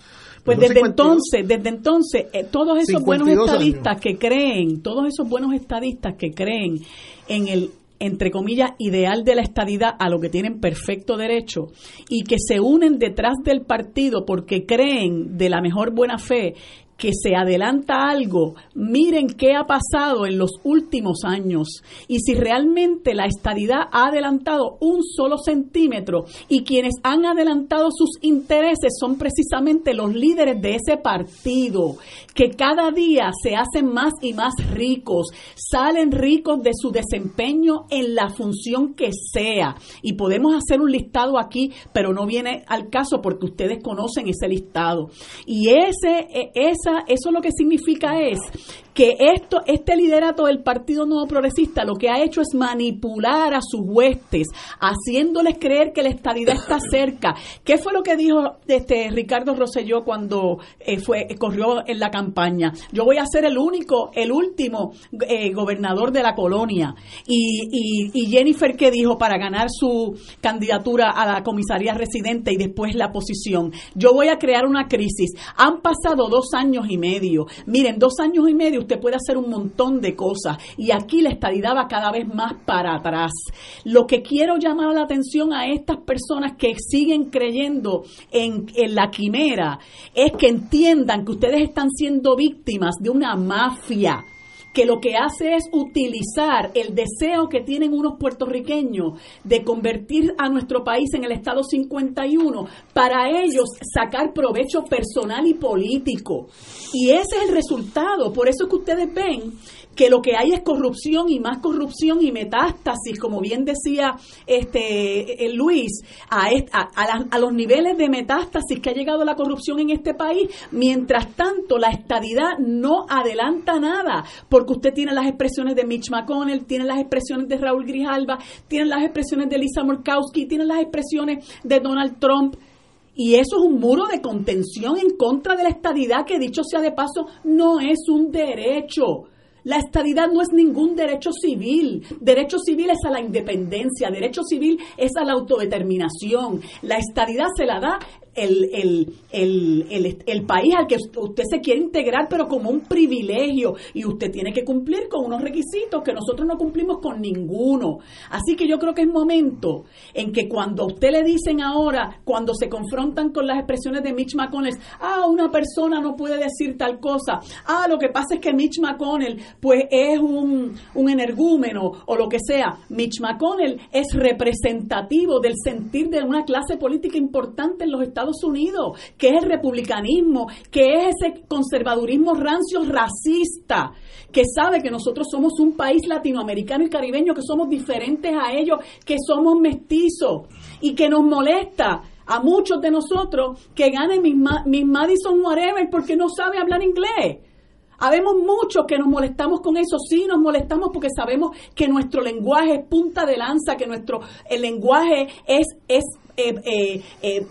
Pues desde 52. entonces, desde entonces, eh, todos esos buenos 52 estadistas años. que creen, todos esos buenos estadistas que creen en el entre comillas, ideal de la estadidad a lo que tienen perfecto derecho y que se unen detrás del partido porque creen de la mejor buena fe que se adelanta algo, miren qué ha pasado en los últimos años. Y si realmente la estadidad ha adelantado un solo centímetro y quienes han adelantado sus intereses son precisamente los líderes de ese partido que cada día se hacen más y más ricos, salen ricos de su desempeño en la función que sea. Y podemos hacer un listado aquí, pero no viene al caso porque ustedes conocen ese listado. Y ese e- eso lo que significa es que esto este liderato del Partido Nuevo Progresista lo que ha hecho es manipular a sus huestes, haciéndoles creer que la estadidad está cerca. ¿Qué fue lo que dijo este Ricardo Rosselló cuando eh, fue corrió en la campaña? Yo voy a ser el único, el último eh, gobernador de la colonia. Y, y, y Jennifer qué dijo para ganar su candidatura a la comisaría residente y después la posición. Yo voy a crear una crisis. Han pasado dos años y medio. Miren, dos años y medio usted puede hacer un montón de cosas y aquí la estadidad va cada vez más para atrás. Lo que quiero llamar la atención a estas personas que siguen creyendo en, en la quimera es que entiendan que ustedes están siendo víctimas de una mafia que lo que hace es utilizar el deseo que tienen unos puertorriqueños de convertir a nuestro país en el Estado 51 para ellos sacar provecho personal y político. Y ese es el resultado. Por eso es que ustedes ven que lo que hay es corrupción y más corrupción y metástasis, como bien decía este eh, Luis, a, a, a a los niveles de metástasis que ha llegado la corrupción en este país. Mientras tanto, la estadidad no adelanta nada, porque usted tiene las expresiones de Mitch McConnell, tiene las expresiones de Raúl Grijalba, tiene las expresiones de Lisa Murkowski, tiene las expresiones de Donald Trump. Y eso es un muro de contención en contra de la estadidad que, dicho sea de paso, no es un derecho. La estadidad no es ningún derecho civil. Derecho civil es a la independencia, derecho civil es a la autodeterminación. La estadidad se la da el, el, el, el, país al que usted se quiere integrar, pero como un privilegio. Y usted tiene que cumplir con unos requisitos que nosotros no cumplimos con ninguno. Así que yo creo que es momento en que cuando a usted le dicen ahora, cuando se confrontan con las expresiones de Mitch McConnell, ah, una persona no puede decir tal cosa, ah, lo que pasa es que Mitch McConnell pues es un, un energúmeno o lo que sea. Mitch McConnell es representativo del sentir de una clase política importante en los Estados Estados Unidos, que es el republicanismo, que es ese conservadurismo rancio racista, que sabe que nosotros somos un país latinoamericano y caribeño, que somos diferentes a ellos, que somos mestizos y que nos molesta a muchos de nosotros que ganen mis, Madison whatever porque no sabe hablar inglés. Habemos muchos que nos molestamos con eso, sí nos molestamos porque sabemos que nuestro lenguaje es punta de lanza, que nuestro el lenguaje es, es eh, eh, eh,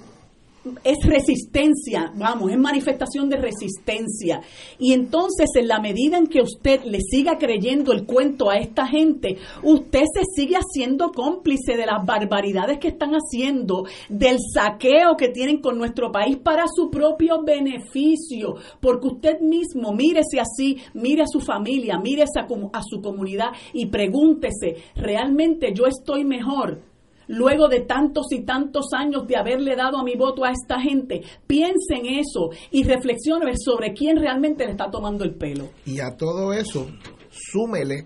es resistencia, vamos, es manifestación de resistencia. Y entonces, en la medida en que usted le siga creyendo el cuento a esta gente, usted se sigue haciendo cómplice de las barbaridades que están haciendo, del saqueo que tienen con nuestro país para su propio beneficio. Porque usted mismo, mírese así, mire a su familia, mírese a, a su comunidad y pregúntese, ¿realmente yo estoy mejor? Luego de tantos y tantos años de haberle dado a mi voto a esta gente. Piense en eso y reflexione sobre quién realmente le está tomando el pelo. Y a todo eso, súmele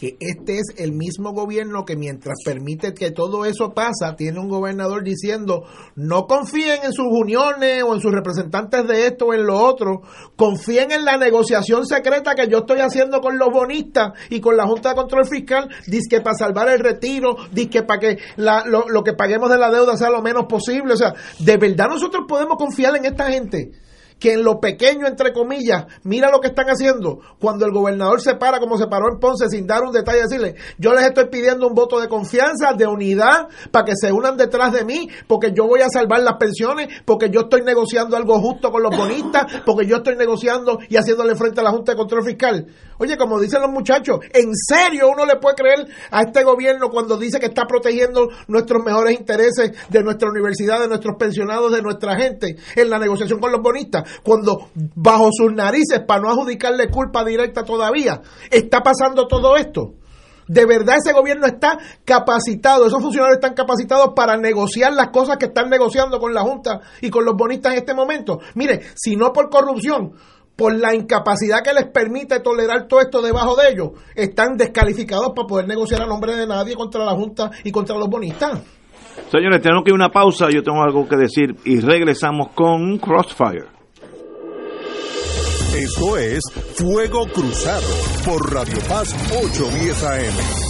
que este es el mismo gobierno que mientras permite que todo eso pasa, tiene un gobernador diciendo, no confíen en sus uniones o en sus representantes de esto o en lo otro, confíen en la negociación secreta que yo estoy haciendo con los bonistas y con la Junta de Control Fiscal, para salvar el retiro, que para que lo, lo que paguemos de la deuda sea lo menos posible, o sea, de verdad nosotros podemos confiar en esta gente que en lo pequeño, entre comillas, mira lo que están haciendo. Cuando el gobernador se para como se paró en Ponce sin dar un detalle, decirle, yo les estoy pidiendo un voto de confianza, de unidad, para que se unan detrás de mí, porque yo voy a salvar las pensiones, porque yo estoy negociando algo justo con los bonistas, porque yo estoy negociando y haciéndole frente a la Junta de Control Fiscal. Oye, como dicen los muchachos, ¿en serio uno le puede creer a este gobierno cuando dice que está protegiendo nuestros mejores intereses de nuestra universidad, de nuestros pensionados, de nuestra gente en la negociación con los bonistas? cuando bajo sus narices, para no adjudicarle culpa directa todavía, está pasando todo esto. De verdad ese gobierno está capacitado, esos funcionarios están capacitados para negociar las cosas que están negociando con la Junta y con los bonistas en este momento. Mire, si no por corrupción, por la incapacidad que les permite tolerar todo esto debajo de ellos, están descalificados para poder negociar a nombre de nadie contra la Junta y contra los bonistas. Señores, tenemos que ir a una pausa, yo tengo algo que decir y regresamos con Crossfire. Esto es Fuego Cruzado por Radio Paz 810 AM.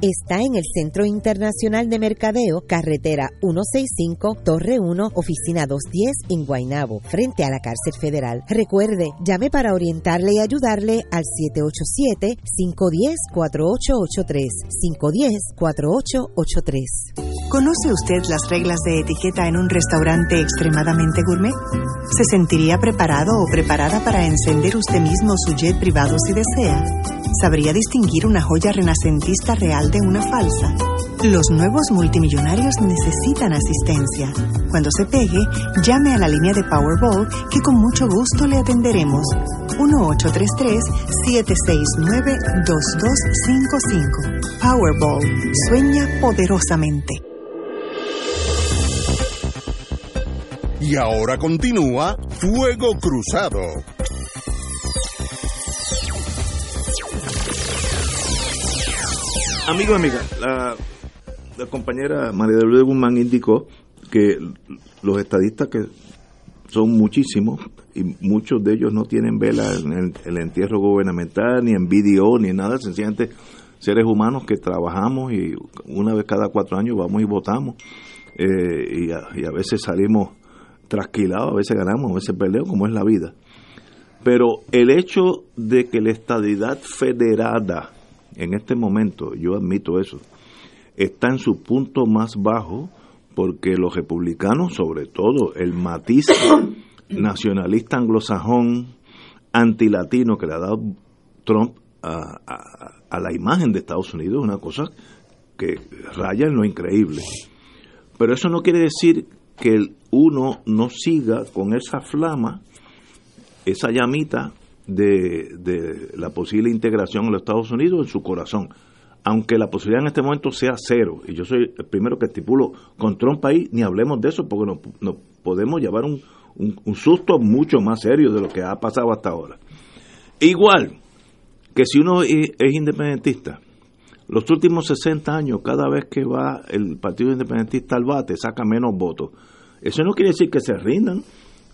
está en el Centro Internacional de Mercadeo, carretera 165, Torre 1, oficina 210 en Guaynabo, frente a la cárcel federal. Recuerde, llame para orientarle y ayudarle al 787-510-4883, 510-4883. ¿Conoce usted las reglas de etiqueta en un restaurante extremadamente gourmet? ¿Se sentiría preparado o preparada para encender usted mismo su jet privado si desea? ¿Sabría distinguir una joya renacentista real de una falsa? Los nuevos multimillonarios necesitan asistencia. Cuando se pegue, llame a la línea de Powerball que con mucho gusto le atenderemos. 1833-769-2255. Powerball. Sueña poderosamente. Y ahora continúa Fuego Cruzado. Amigo amiga, la, compañera María de Guzmán indicó que los estadistas que son muchísimos y muchos de ellos no tienen vela en el, entierro gubernamental, ni en BDO, ni nada, sencillamente seres humanos que trabajamos y una vez cada cuatro años vamos y votamos eh, y, a, veces salimos trasquilados, a veces ganamos, a veces perdemos, como es la vida. Pero el hecho de que la estadidad federada en este momento, yo admito eso, está en su punto más bajo porque los republicanos, sobre todo el matiz nacionalista anglosajón antilatino que le ha dado Trump a, a, la imagen de Estados Unidos, una cosa que raya en lo increíble. Pero eso no quiere decir que uno no siga con esa flama, esa llamita de, de la posible integración en los Estados Unidos en su corazón aunque la posibilidad en este momento sea cero, y yo soy el primero que estipulo con Trump ahí, ni hablemos de eso porque nos, podemos llevar un, un, susto mucho más serio de lo que ha pasado hasta ahora. Igual que si uno es, independentista, los últimos 60 años, cada vez que va el Partido Independentista al bate, saca menos votos. Eso no quiere decir que se rindan.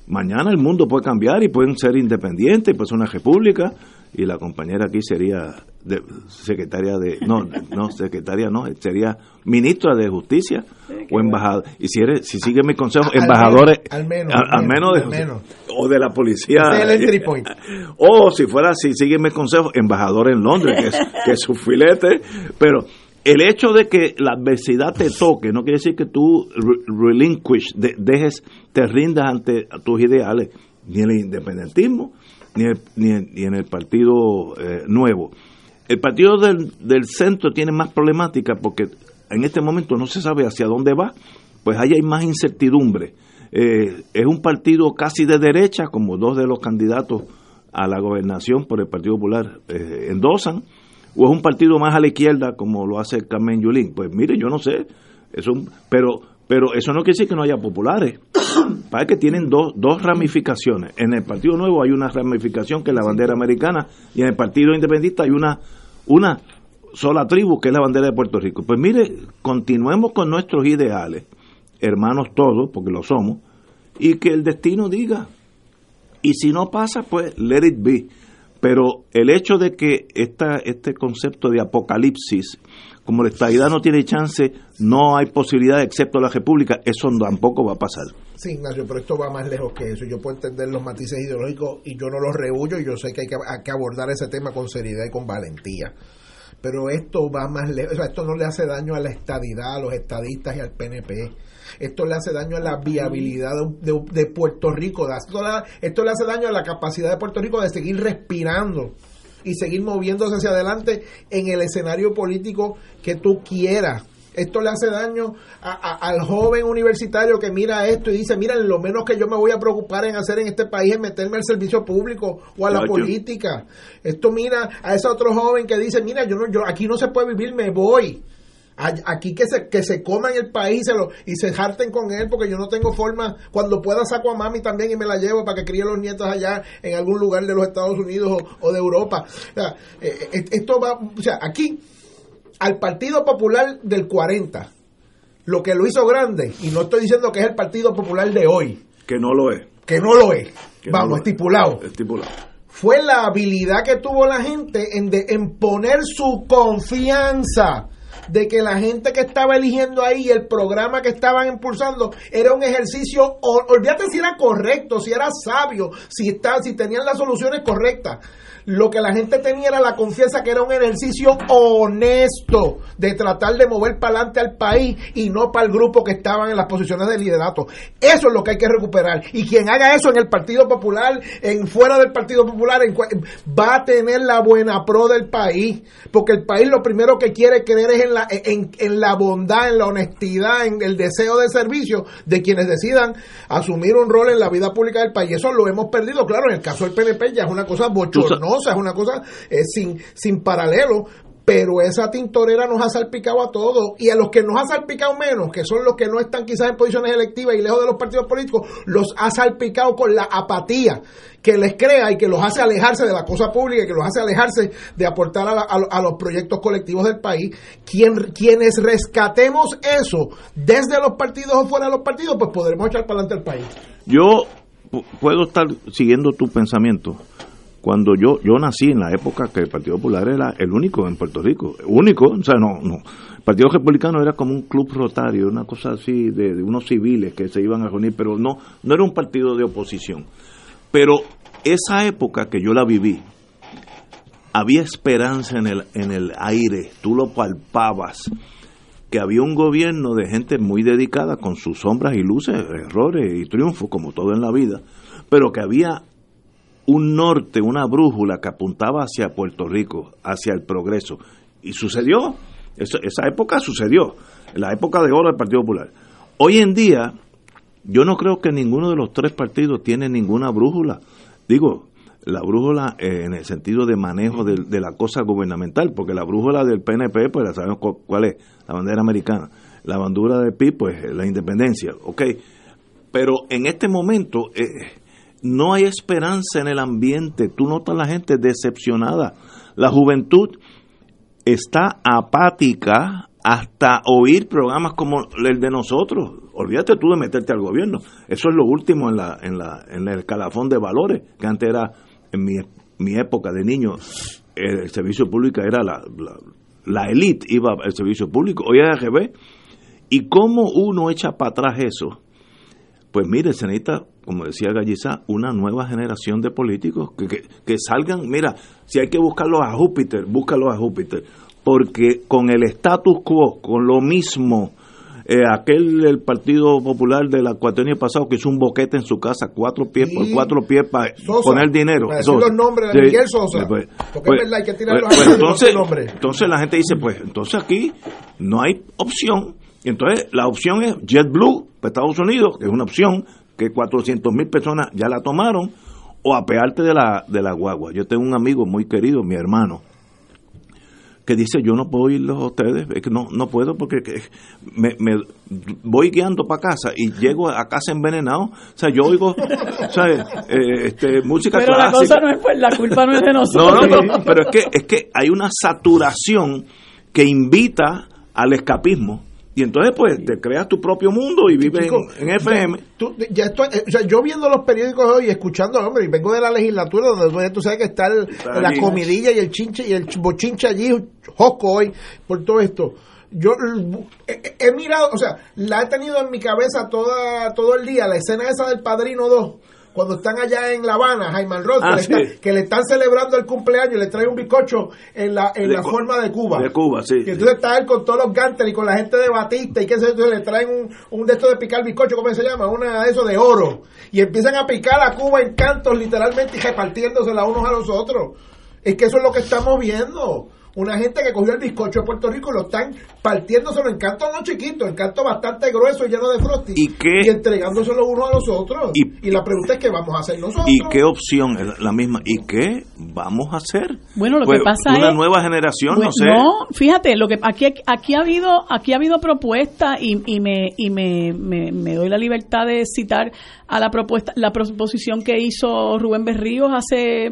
Mañana el mundo puede cambiar y pueden ser independientes, pues una república, y la compañera aquí sería de, secretaria de no no secretaria no sería ministra de justicia o embajador. Y si eres si sigue mi consejo embajadores al menos al, menos, de, o de la policía. O si fuera si sigue mi consejo embajador en Londres que es, que es su filete. Pero el hecho de que la adversidad te toque no quiere decir que tú relinquish dejes te rindas ante tus ideales ni el independentismo ni, ni, en el Partido eh, Nuevo. El Partido del, del Centro tiene más problemática porque en este momento no se sabe hacia dónde va, pues ahí hay más incertidumbre. Eh, es un partido casi de derecha, como dos de los candidatos a la gobernación por el Partido Popular eh, endosan, o es un partido más a la izquierda, como lo hace Carmen Yulín. Pues mire, yo no sé, es un, pero pero eso no quiere decir que no haya populares. Para que tienen dos, dos ramificaciones. En el Partido Nuevo hay una ramificación que es la bandera americana y en el Partido Independentista hay una, una sola tribu que es la bandera de Puerto Rico. Pues mire, continuemos con nuestros ideales, hermanos todos, porque lo somos, y que el destino diga. Y si no pasa, pues let it be. Pero el hecho de que esta, este concepto de apocalipsis como la estabilidad no tiene chance, no hay posibilidad excepto la República, eso tampoco va a pasar. Sí, Ignacio, pero esto va más lejos que eso. Yo puedo entender los matices ideológicos y yo no los rehuyo y yo sé que hay que, abordar ese tema con seriedad y con valentía. Pero esto va más lejos, esto no le hace daño a la estadidad, a los estadistas y al PNP. Esto le hace daño a la viabilidad de, Puerto Rico. Esto, esto le hace daño a la capacidad de Puerto Rico de seguir respirando y seguir moviéndose hacia adelante en el escenario político que tú quieras. Esto le hace daño al joven universitario que mira esto y dice, mira, lo menos que yo me voy a preocupar en hacer en este país es meterme al servicio público o a la política. Esto mira a ese otro joven que dice, mira, yo no, yo aquí no se puede vivir, me voy. Aquí que se, que se coman el país y se, lo, y se jarten con él porque yo no tengo forma, cuando pueda saco a mami también y me la llevo para que críe los nietos allá en algún lugar de los Estados Unidos o, de Europa. O sea, eh, eh, esto va, o sea, aquí al Partido Popular del 40, lo que lo hizo grande, y no estoy diciendo que es el Partido Popular de hoy. Que no lo es. Que no lo es. Vamos, estipulado. Estipulado fue la habilidad que tuvo la gente en, de, en poner su confianza de que la gente que estaba eligiendo ahí, el programa que estaban impulsando, era un ejercicio, olvídate si era correcto, si era sabio, si, está, si tenían las soluciones correctas. Lo que la gente tenía era la confianza que era un ejercicio honesto de tratar de mover para adelante al país y no para el grupo que estaban en las posiciones de liderato. Eso es lo que hay que recuperar. Y quien haga eso en el Partido Popular, en fuera del Partido Popular, va a tener la buena pro del país. Porque el país lo primero que quiere creer es en la, en, en la bondad, en la honestidad, en el deseo de servicio de quienes decidan asumir un rol en la vida pública del país. Eso lo hemos perdido, claro, en el caso del PNP ya es una cosa bochornosa es una cosa eh, sin, sin paralelo, pero esa tintorera nos ha salpicado a todos y a los que nos ha salpicado menos, que son los que no están quizás en posiciones electivas y lejos de los partidos políticos, los ha salpicado con la apatía que les crea y que los hace alejarse de la cosa pública y que los hace alejarse de aportar a, los proyectos colectivos del país. Quien, quienes rescatemos eso desde los partidos o fuera de los partidos, pues podremos echar para adelante el país. Yo puedo estar siguiendo tu pensamiento. Cuando yo yo nací en la época que el Partido Popular era el único en Puerto Rico, único, o sea, no, no. El Partido Republicano era como un club rotario, una cosa así de, de unos civiles que se iban a reunir, pero no, no era un partido de oposición. Pero esa época que yo la viví, había esperanza en el, en el aire, tú lo palpabas, que había un gobierno de gente muy dedicada con sus sombras y luces, errores y triunfos, como todo en la vida, pero que había un norte, una brújula que apuntaba hacia Puerto Rico, hacia el progreso. Y sucedió, esa época sucedió, la época de oro del Partido Popular. Hoy en día, yo no creo que ninguno de los tres partidos tiene ninguna brújula. Digo, la brújula eh, en el sentido de manejo de, la cosa gubernamental, porque la brújula del PNP, pues la sabemos cuál es, la bandera americana. La bandera del PIB, pues la independencia, ok. Pero en este momento eh, no hay esperanza en el ambiente, tú notas la gente decepcionada. La juventud está apática hasta oír programas como el de nosotros. Olvídate tú de meterte al gobierno. Eso es lo último en, la, en, la, en el calafón de valores, que antes era en mi, época de niño, el servicio público era la, la, élite, iba al servicio público, hoy es AGB. ¿Y cómo uno echa para atrás eso? Pues mire, se necesita, como decía Gallizá, una nueva generación de políticos que, que, que salgan, mira, si hay que buscarlos a Júpiter, búscalos a Júpiter, porque con el status quo, con lo mismo, eh, aquel el Partido Popular del año pasado que hizo un boquete en su casa, cuatro pies por cuatro pies para poner dinero. Para decir los nombres de Miguel Sosa. Pues, porque pues, es verdad, hay que tirar pues, los entonces, entonces la gente dice, pues entonces aquí no hay opción. Entonces la opción es JetBlue para Estados Unidos, que es una opción que 400 mil personas ya la tomaron, o apearte de la, de la guagua. Yo tengo un amigo muy querido, mi hermano, que dice yo no puedo irlos a ustedes, es que no, no puedo porque me, me voy guiando para casa y llego a casa envenenado, o sea, yo oigo eh, este, música pero clásica. la cosa no es pues, la culpa no es de nosotros. No, no, no, pero es que, es que hay una saturación que invita al escapismo y entonces, pues, te creas tu propio mundo y vives en, FM. ya estoy, eh, o sea, yo viendo los periódicos hoy, escuchando, hombre, y vengo de la legislatura, donde tú sabes que está, la comidilla y el chinche y el bochinche allí, josco hoy, por todo esto. Yo he, he, mirado, o sea, la he tenido en mi cabeza toda todo el día, la escena esa del Padrino 2 cuando están allá en La Habana, Jaime Ross, ah, que, le están celebrando el cumpleaños le trae un bizcocho en la, en la forma de Cuba. De Cuba, sí. Y entonces está él con todos los gantes y con la gente de Batista y que se le traen un, un de estos de picar bizcocho, ¿cómo se llama? Una de esos de oro. Y empiezan a picar a Cuba en cantos literalmente y repartiéndosela unos a los otros. Es que eso es lo que estamos viendo una gente que cogió el bizcocho de Puerto Rico y lo están partiéndoselo en cantos no chiquitos, en cantos bastante gruesos lleno de frosty ¿Y, qué? y entregándoselo uno a los otros. Y, la pregunta es qué vamos a hacer nosotros. ¿Y qué opción es la misma? ¿Y qué vamos a hacer? Bueno, lo que pues, pasa una es nueva generación, no sé. No, fíjate, lo que aquí aquí ha habido aquí ha habido propuestas y, y me y me, me, me doy la libertad de citar a la propuesta la proposición que hizo Rubén Berríos hace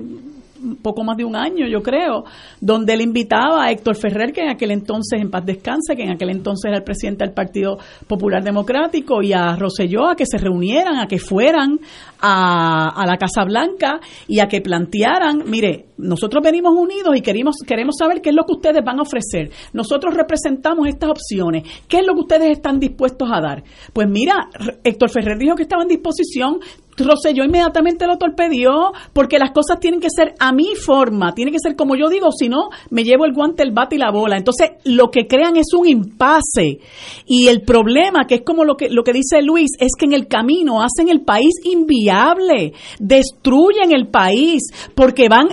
poco más de un año, yo creo, donde él invitaba a Héctor Ferrer, que en aquel entonces, en paz descanse, que en aquel entonces era el presidente del Partido Popular Democrático, y a Roselló a que se reunieran, a que fueran a, a la Casa Blanca y a que plantearan, mire, nosotros venimos unidos y queremos, queremos saber qué es lo que ustedes van a ofrecer. Nosotros representamos estas opciones. ¿Qué es lo que ustedes están dispuestos a dar? Pues mira, Héctor Ferrer dijo que estaba en disposición Rosselló inmediatamente lo torpedió porque las cosas tienen que ser a mi forma, tiene que ser como yo digo, si no, me llevo el guante, el bate y la bola. Entonces, lo que crean es un impasse. Y el problema, que es como lo que, lo que dice Luis, es que en el camino hacen el país inviable, destruyen el país porque van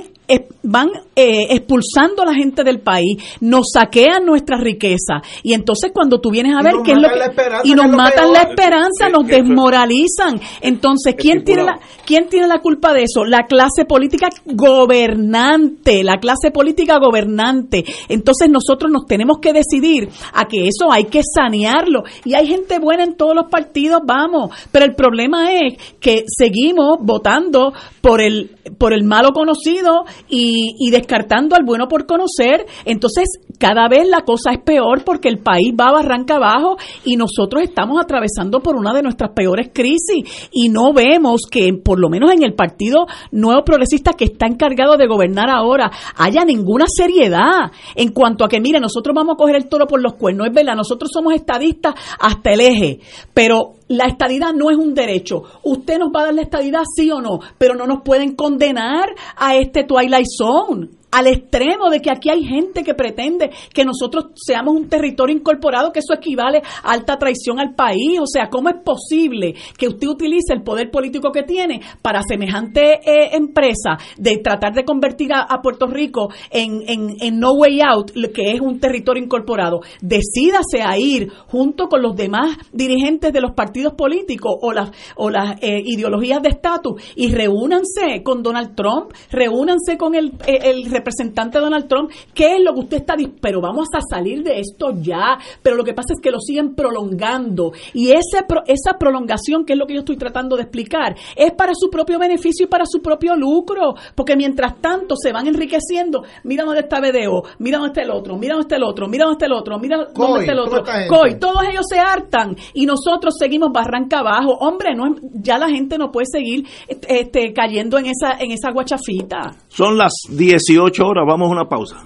van eh, expulsando a la gente del país, nos saquean nuestra riqueza y entonces cuando tú vienes a ver qué es lo que y nos matan la esperanza, nos desmoralizan. Entonces, ¿quién tiene la quién tiene la culpa de eso? La clase política gobernante, la clase política gobernante. Entonces, nosotros nos tenemos que decidir a que eso hay que sanearlo y hay gente buena en todos los partidos, vamos, pero el problema es que seguimos votando por el por el malo conocido y y, descartando al bueno por conocer. Entonces, cada vez la cosa es peor porque el país va barranca abajo y nosotros estamos atravesando por una de nuestras peores crisis y no vemos que, por lo menos en el Partido Nuevo Progresista que está encargado de gobernar ahora, haya ninguna seriedad en cuanto a que, mire, nosotros vamos a coger el toro por los cuernos. Es verdad, nosotros somos estadistas hasta el eje, pero la estadidad no es un derecho. Usted nos va a dar la estadidad sí o no, pero no nos pueden condenar a este Twilight Zone al extremo de que aquí hay gente que pretende que nosotros seamos un territorio incorporado, que eso equivale a alta traición al país. O sea, ¿cómo es posible que usted utilice el poder político que tiene para semejante eh, empresa de tratar de convertir a, Puerto Rico en, en, no way out, que es un territorio incorporado? Decídase a ir junto con los demás dirigentes de los partidos políticos o las, o las eh, ideologías de estatus y reúnanse con Donald Trump, reúnanse con el, eh, el representante Donald Trump, ¿qué es lo que usted está diciendo? Pero vamos a salir de esto ya. Pero lo que pasa es que lo siguen prolongando. Y ese, esa prolongación, que es lo que yo estoy tratando de explicar, es para su propio beneficio y para su propio lucro. Porque mientras tanto se van enriqueciendo. Mira dónde está BDO, mira dónde está el otro, mira dónde está el otro, mira dónde está el otro, mira dónde está el otro. Coy, todos ellos se hartan y nosotros seguimos barranca abajo. Hombre, no ya la gente no puede seguir este, cayendo en esa, en esa guachafita. Son las 18 horas. Vamos a una pausa.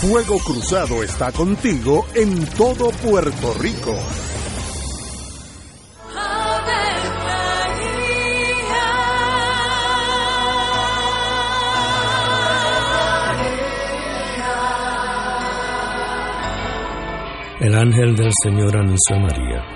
Fuego Cruzado está contigo en todo Puerto Rico. El ángel del Señor anunció a María.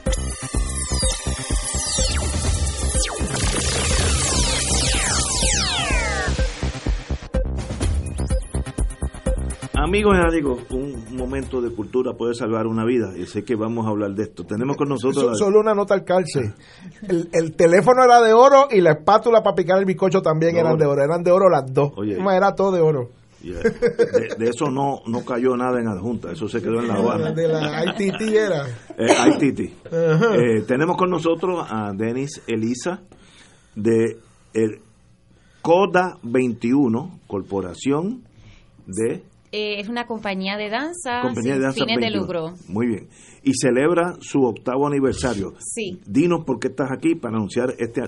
Amigos y amigos, un momento de cultura puede salvar una vida y sé que vamos a hablar de esto. Tenemos con nosotros... Solo una nota al calce. El, teléfono era de oro y la espátula para picar el bizcocho también eran de oro. Eran de oro las dos. Oye, era todo de oro. De, eso no, no cayó nada en adjunta, eso se quedó en la Habana. De la ITT era. Eh, ITT. Eh, tenemos con nosotros a Denis Elisa de el CODA 21, Corporación de eh, es una compañía de danza Compañía sin de danza fines de 21. lucro. Muy bien. Y celebra su octavo aniversario. Sí. Dinos por qué estás aquí para anunciar este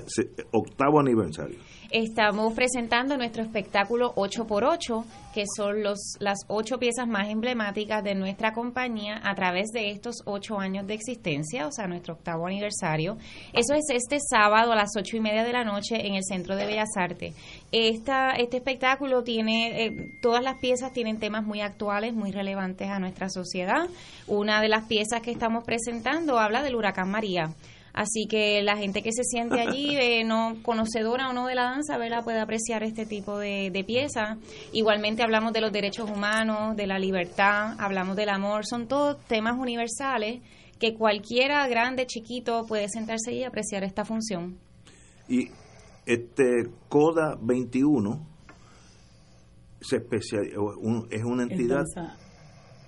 octavo aniversario. Estamos presentando nuestro espectáculo 8x8, que son los, las ocho piezas más emblemáticas de nuestra compañía a través de estos ocho años de existencia, o sea, nuestro octavo aniversario. Eso es este sábado a las ocho y media de la noche en el Centro de Bellas Artes. Esta, este espectáculo tiene, eh, todas las piezas tienen temas muy actuales, muy relevantes a nuestra sociedad. Una de las piezas que estamos presentando habla del huracán María. Así que la gente que se siente allí, eh, no conocedora o no de la danza, ¿verdad? puede apreciar este tipo de, de piezas. Igualmente hablamos de los derechos humanos, de la libertad, hablamos del amor, son todos temas universales que cualquiera, grande, chiquito, puede sentarse y apreciar esta función. Y este CODA 21 se especia- un- es una entidad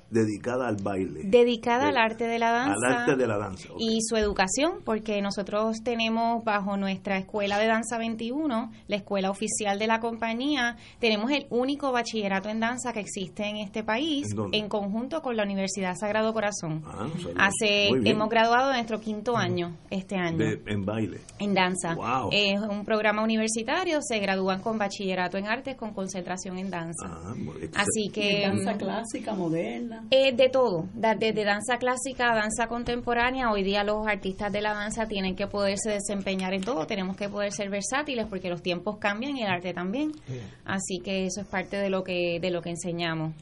dedicada al baile. Dedicada De- al arte de la danza. Al arte de la danza. y su educación, porque nosotros tenemos bajo nuestra Escuela de Danza 21, la escuela oficial de la compañía, tenemos el único bachillerato en danza que existe en este país, ¿En conjunto con la Universidad Sagrado Corazón. Ah, no. Hace, hemos graduado de nuestro quinto año este año. De- en baile. En danza. Wow. Es un programa universitario, se gradúan con bachillerato en artes con concentración en danza. Ah, Así que... danza mm, clásica, moderna. Eh, de todo, desde danza clásica a danza contemporánea. Hoy día los artistas de la danza tienen que poderse desempeñar en todo, tenemos que poder ser versátiles porque los tiempos cambian y el arte también. Así que eso es parte de lo que de lo que enseñamos.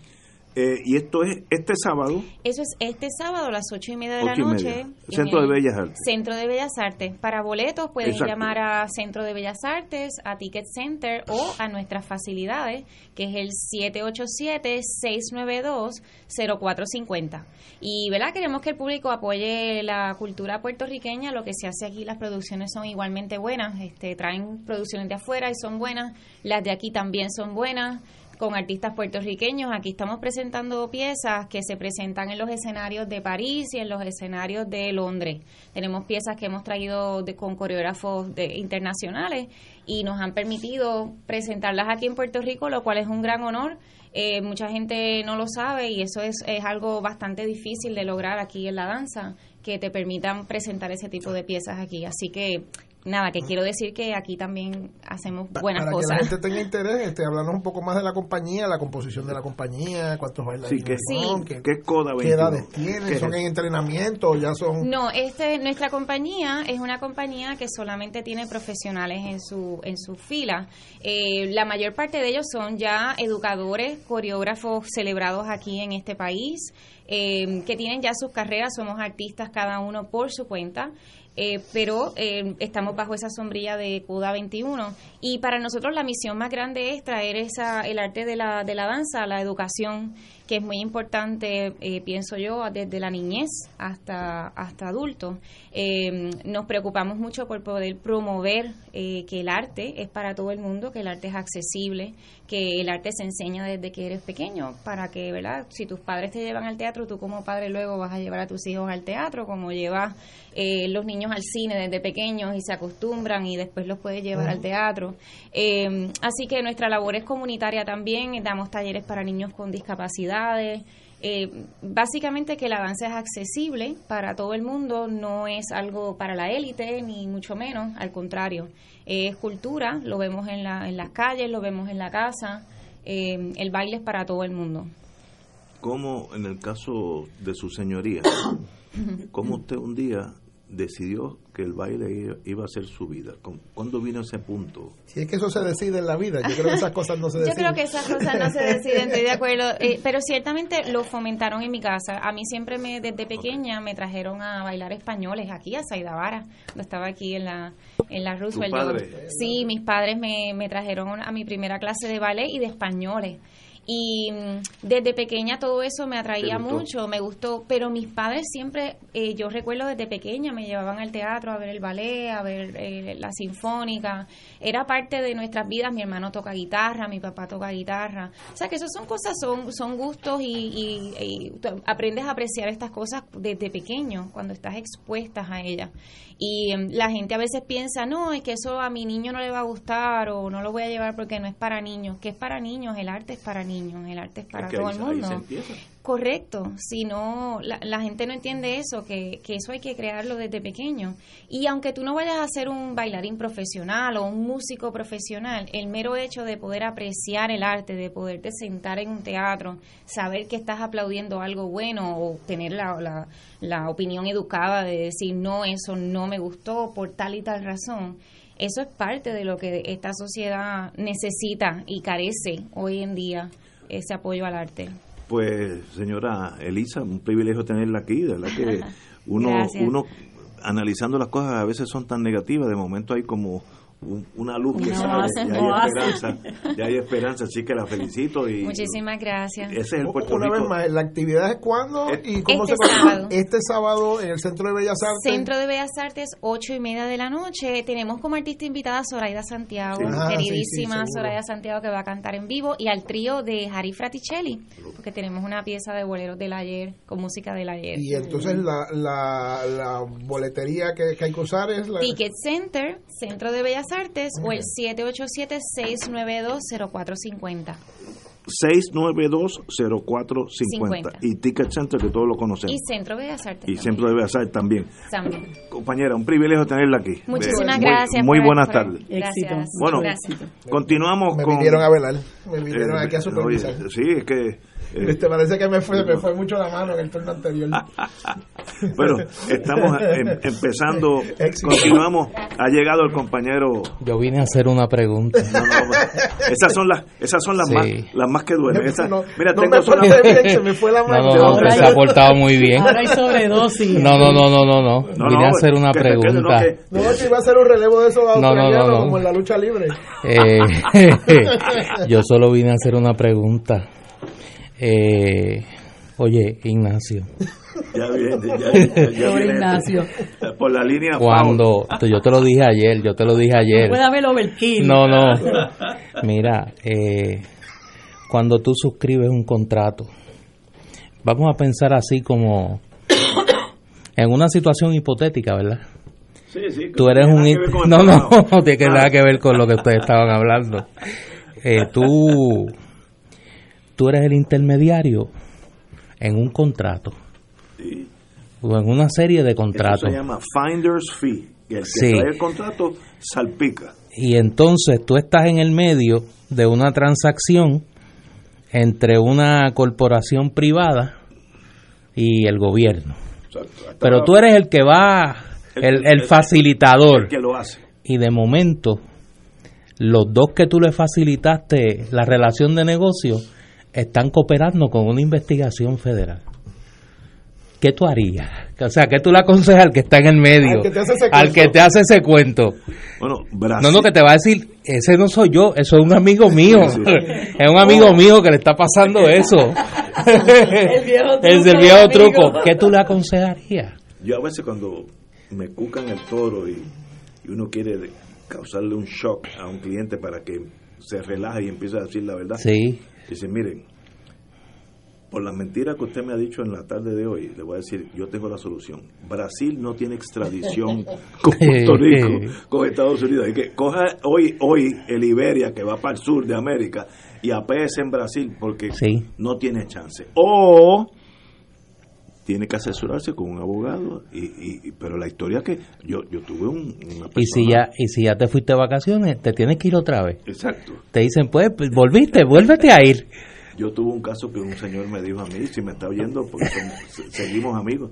Eh, y esto es este sábado, Eso es este sábado a las ocho y media de la noche. Centro de el Bellas Artes. Centro de Bellas Artes. Para boletos pueden Exacto. llamar a Centro de Bellas Artes, a Ticket Center o a nuestras facilidades, que es el 787-692-0450. Y ¿verdad? queremos que el público apoye la cultura puertorriqueña, lo que se hace aquí, las producciones son igualmente buenas, este, traen producciones de afuera y son buenas, las de aquí también son buenas con artistas puertorriqueños. Aquí estamos presentando piezas que se presentan en los escenarios de París y en los escenarios de Londres. Tenemos piezas que hemos traído de, con coreógrafos de, internacionales y nos han permitido presentarlas aquí en Puerto Rico, lo cual es un gran honor. Eh, mucha gente no lo sabe y eso es, es algo bastante difícil de lograr aquí en la danza, que te permitan presentar ese tipo de piezas aquí. Así que nada, que quiero decir que aquí también hacemos buenas para cosas. que la gente tenga interés, este, hablarnos un poco más de la compañía, la composición de la compañía, cuántos bailarines que- son, Sí. qué, ¿qué es CODA qué 21? edades tienen, ¿Qué son es? en entrenamiento o ya son... No, este, nuestra compañía es una compañía que solamente tiene profesionales en su, en su fila. Eh, la mayor parte de ellos son ya educadores, coreógrafos celebrados aquí en este país, eh, que tienen ya sus carreras, somos artistas cada uno por su cuenta. Eh, pero eh, estamos bajo esa sombrilla de CUDA 21 y para nosotros la misión más grande es traer esa, el arte de la, de la danza, la educación, que es muy importante, eh, pienso yo, desde la niñez hasta, hasta adultos. Eh, nos preocupamos mucho por poder promover eh, que el arte es para todo el mundo, que el arte es accesible, que el arte se enseña desde que eres pequeño, para que, ¿verdad? Si tus padres te llevan al teatro, tú como padre luego vas a llevar a tus hijos al teatro, como llevas eh, los niños al cine desde pequeños y se acostumbran y después los puedes llevar al teatro. Eh, así que nuestra labor es comunitaria también, damos talleres para niños con Eh, básicamente que la danza es accesible para todo el mundo, no es algo para la élite, ni mucho menos, al contrario, es cultura, lo vemos en, la, en las calles, lo vemos en la casa, eh, el baile es para todo el mundo. como en el caso de su señoría, cómo usted un día decidió que el baile iba- iba a ser su vida. ¿Con- ¿Cuándo vino ese punto? Si es que eso se decide en la vida, yo creo que esas cosas no se Yo deciden. creo que esas cosas no se deciden, estoy de acuerdo, eh, pero ciertamente lo fomentaron en mi casa. A mí siempre me, desde pequeña me trajeron a bailar españoles aquí a Saidavara, cuando estaba aquí en la en la Roosevelt. Yo- padre? sí, mis padres me, me trajeron a mi primera clase de ballet y de españoles. Y mm, desde pequeña todo eso me atraía mucho, me gustó, pero mis padres siempre, eh, yo recuerdo desde pequeña, me llevaban al teatro a ver el ballet, a ver eh, la sinfónica, era parte de nuestras vidas, mi hermano toca guitarra, mi papá toca guitarra, o sea que eso son cosas, son, son gustos y, y- y aprendes a apreciar estas cosas desde pequeño, cuando estás expuestas a ellas. Y em, la gente a veces piensa, no, es que eso a mi niño no le va a gustar o no lo voy a llevar porque no es para niños, que es para niños, el arte es para niños. el arte es para Es que todo ahí- el ahí mundo. se empieza. Correcto, si no, la, la gente no entiende eso, que, que eso hay que crearlo desde pequeño. Y aunque tú no vayas a ser un bailarín profesional o un músico profesional, el mero hecho de poder apreciar el arte, de poderte sentar en un teatro, saber que estás aplaudiendo algo bueno o tener la, la, la opinión educada de decir, no, eso no me gustó por tal y tal razón, eso es parte de lo que esta sociedad necesita y carece hoy en día, ese apoyo al arte. Pues, señora Elisa, un privilegio tenerla aquí, de verdad que uno, Gracias. uno analizando las cosas a veces son tan negativas, de momento hay como un- una luz que Un sale, un hay esperanza, ya hay esperanza, así que la felicito y Muchísimas gracias. ese es el Puerto Una Rico. vez más, ¿la actividad es cuándo y cómo Este se sábado. Este sábado en el Centro de Bellas Artes. Centro de Bellas Artes, ocho y media de la noche. Tenemos como artista invitada a Zoraida Santiago, Sí. Ah, queridísima sí. Zoraida Santiago que va a cantar en vivo, y al trío de Harry Fraticelli, porque tenemos una pieza de boleros del ayer, con música del ayer. Y entonces la, la, la boletería que, que hay que usar es la... Ticket Center, Centro de Bellas Artes, o el 787-692-0450. 692-0450 y Ticket Center que todos lo conocemos Y Centro Bellas Artes. y también. Centro de Bellas Artes también. También. Compañera, un privilegio tenerla aquí. Muchísimas Muy- gracias. Muy buenas tardes. Gracias. Bueno, Gracias. continuamos Me con... vinieron a velar, me vinieron Eh, aquí a supervisar. oye, sí, es que... eh, Te parece que me fue, me fue mucho la mano en el turno anterior. Pero estamos em- empezando, Éxito. continuamos. Ha llegado el compañero. Yo vine a hacer una pregunta. Esas son las, esas son las Sí. más, las más que duelen. Esas- No, mira, no tengo me bien, se me fue la No, mano. no, no, se ha portado muy bien. Ahora hay sobredosis. No, no, no, no, no, no. No, Vine no, a hacer una que no, pregunta. que- No, que iba a ser un relevo de esos No, no, no, australianos no. como en la lucha libre. Eh, yo solo vine a hacer una pregunta. Eh, oye, Ignacio, Ya viene, ya, ya- ya Pobre viene Ignacio. este. Por la línea cuando yo te lo dije ayer, yo te lo dije ayer. Puede haber overkill. No, no. Mira, eh, cuando tú suscribes un contrato, vamos a pensar así como en una situación hipotética, ¿verdad? Sí, sí, Tú eres no un... nada No, no, no tiene que Ah. nada que ver con lo que ustedes estaban hablando. Eh, tú, tú eres el intermediario en un contrato Sí. o en una serie de Eso contratos. se llama finder's fee. Que el que Sí. trae el contrato salpica. y entonces tú estás en el medio de una transacción entre una corporación privada y el gobierno. Pero tú eres el que va, el, el facilitador. El que lo hace. Y de momento, los dos que tú le facilitaste la relación de negocio están cooperando con una investigación federal. ¿Qué tú harías? O sea, ¿qué tú le aconsejas al que está en el medio? Al que te hace ese Al que cuento. te hace ese cuento. Bueno, Brasil. No, no, que te va a decir, ese no soy yo, eso es un amigo mío. Sí. es un amigo mío que le está pasando eso. El viejo truco. es el viejo amigo. truco. ¿Qué tú le aconsejarías? Yo a veces cuando me cucan el toro y, y uno quiere causarle un shock a un cliente para que se relaje y empiece a decir la verdad, Sí. Dice, miren, por las mentiras que usted me ha dicho en la tarde de hoy, le voy a decir, yo tengo la solución. Brasil no tiene extradición con Puerto Rico, con Estados Unidos. Hay que coja hoy, hoy el Iberia que va para el sur de América y apéese en Brasil porque Sí. no tiene chance. O tiene que asesorarse con un abogado y, y- pero la historia que yo yo tuve un, una Y si ya y si ya te fuiste de vacaciones, te tienes que ir otra vez. exacto. Te dicen, pues, pues, volviste, vuélvete a ir. yo tuve un caso que un señor me dijo a mí si me está oyendo porque somos- seguimos amigos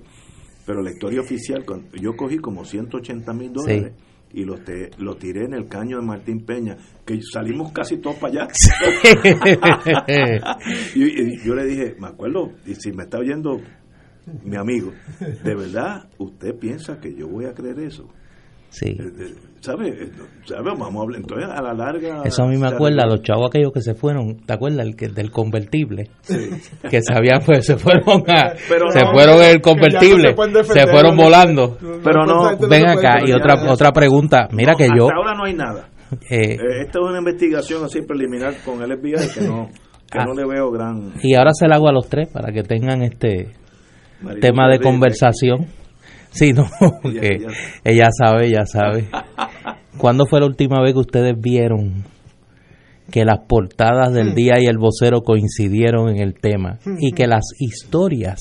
pero la historia oficial cuando- yo cogí como 180 mil dólares y los te- lo tiré en el caño de Martín Peña que salimos casi todos para allá. Y, y yo le dije me acuerdo y si me está oyendo mi amigo de verdad usted piensa que yo voy a creer eso Sí. Eh, ¿Sabe? Eh, ¿Sabe? Vamos a hablar. Entonces, a la larga. Eso a mí me acuerda a los chavos aquellos que se fueron, ¿te acuerdas? El que, del convertible. Que sabían, pues se fueron a, Pero se no, fueron en el no convertible, se fueron ¿no? volando. Pero no, Ven acá, y otra, otra pregunta. Mira No, que yo, Hasta ahora no hay nada. Eh, esta es una investigación así preliminar con el FBI que no, que Ah. no le veo gran. y ahora se la hago a los tres para que tengan este Tema de conversación. Sí, no, Ella- que ella- ella sabe, ella sabe. ¿Cuándo fue la última vez que ustedes vieron que las portadas del día y el vocero coincidieron en el tema y que las historias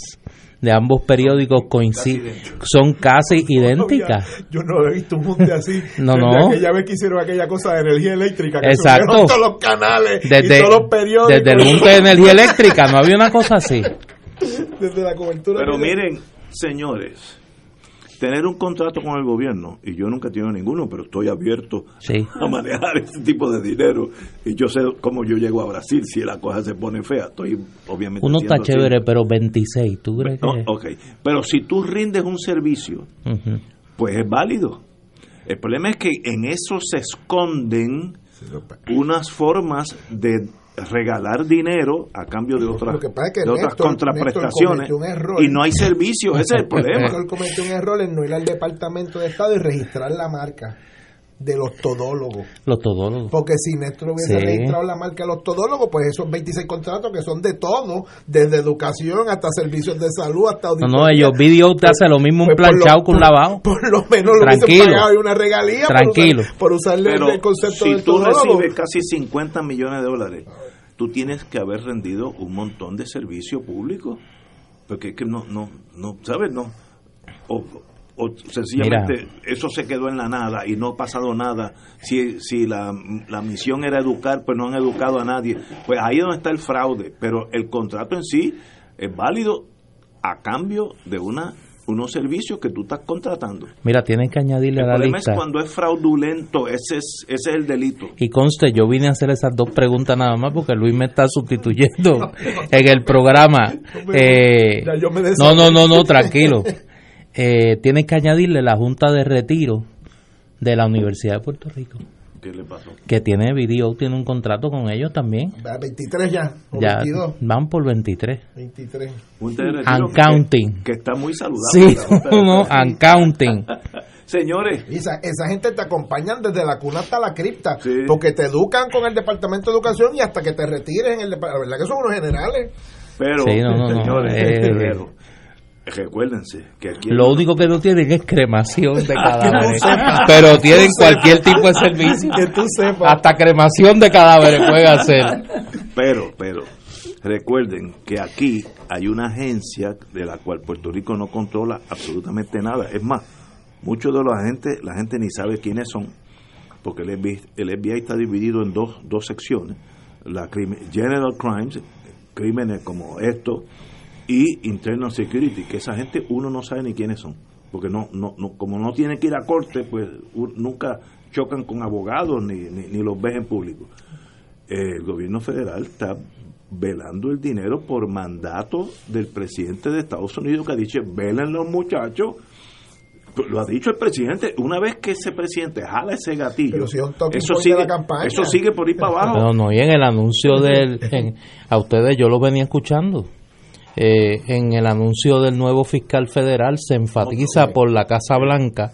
de ambos periódicos coinciden, son casi idénticas. Yo no he visto un mundo así. No, no. Aquella vez que hicieron aquella cosa de energía eléctrica. Que Exacto. todos los canales Desde, y todos los periódicos. desde el junte de energía eléctrica no había una cosa así. Desde la cobertura. Pero miren, señores, tener un contrato con el gobierno, y yo nunca he tenido ninguno, pero estoy abierto Sí. a manejar ese tipo de dinero, y yo sé cómo yo llego a Brasil si la cosa se pone fea. Estoy obviamente... Uno está así. chévere, pero 26, ¿tú crees que? No, ok, pero si tú rindes un servicio, pues es válido. El problema es que en eso se esconden unas formas de regalar dinero a cambio de otras, Lo que pasa es que de otras Néstor- contraprestaciones Néstor cometió un error. y no hay servicios, ese es el problema. Él cometió un error en no ir al Departamento de Estado y registrar la marca de los todólogos. Los todólogos. Porque si Néstor hubiese Sí. registrado la marca de los todólogos, pues esos 26 contratos que son de todo, desde educación hasta servicios de salud, hasta No, auditoría. no, ellos video te hace lo mismo un Pues por lo- planchado con un lavado. Por lo menos lo Tranquilo. hubiesen pagado y una regalía por Tranquilo. usar- por, usarle Pero el concepto si del tú todólogo. recibes casi 50 millones de dólares, tú tienes que haber rendido un montón de servicio público. Porque es que no, no, no, ¿sabes? No. O, o sencillamente eso se quedó en la nada y no ha pasado nada. Si, si la, la misión era educar, pues no han educado a nadie. Pues ahí es donde está el fraude. Pero el contrato en sí es válido a cambio de una unos servicios que tú estás contratando. Mira, tienen que añadirle El a la problema lista. es cuando es fraudulento, ese es, ese es el delito. Y conste, yo vine a hacer esas dos preguntas nada más porque Luis me está sustituyendo en el programa. Eh, Ya yo me no, no, no, no, tranquilo. Eh, tienen que añadirle la Junta de Retiro de la Universidad de Puerto Rico, ¿Qué le pasó? que tiene video, tiene un contrato con ellos también. Va, 23 ya, o Ya 22. van por 23. 23. Junta de retiro And que- counting. Que, está muy saludable. Sí, no, and counting. Señores, esa, esa gente te acompañan desde la cuna hasta la cripta, porque te educan con el Departamento de Educación y hasta que te retires en el departamento. La verdad que son unos generales. pero, Sí, no, no, no, señores, eh, pero, recuérdense que aquí Lo único que no tienen es cremación de cadáveres. Pero tienen cualquier tipo de servicio. Que tú sepas. Hasta cremación de cadáveres pueden hacer. Pero, pero, recuerden que aquí hay una agencia de la cual Puerto Rico no controla absolutamente nada. Es más, muchos de los agentes, la gente ni sabe quiénes son, porque el FBI, el FBI está dividido en dos, dos secciones. La General Crimes, crímenes como esto, y Internal Security, que esa gente uno no sabe ni quiénes son. Porque no, no, no como no tienen que ir a corte, pues u- nunca chocan con abogados ni, ni, ni los ves en público el gobierno federal está velando el dinero por mandato del presidente de Estados Unidos que ha dicho, velen los muchachos. Lo ha dicho el presidente. Una vez que ese presidente jala ese gatillo, si un eso, sigue, la campaña. eso sigue por ir para abajo. No, no, y en el anuncio del. en- a ustedes yo lo venía escuchando. Eh, en el anuncio del nuevo fiscal federal se enfatiza por la Casa Blanca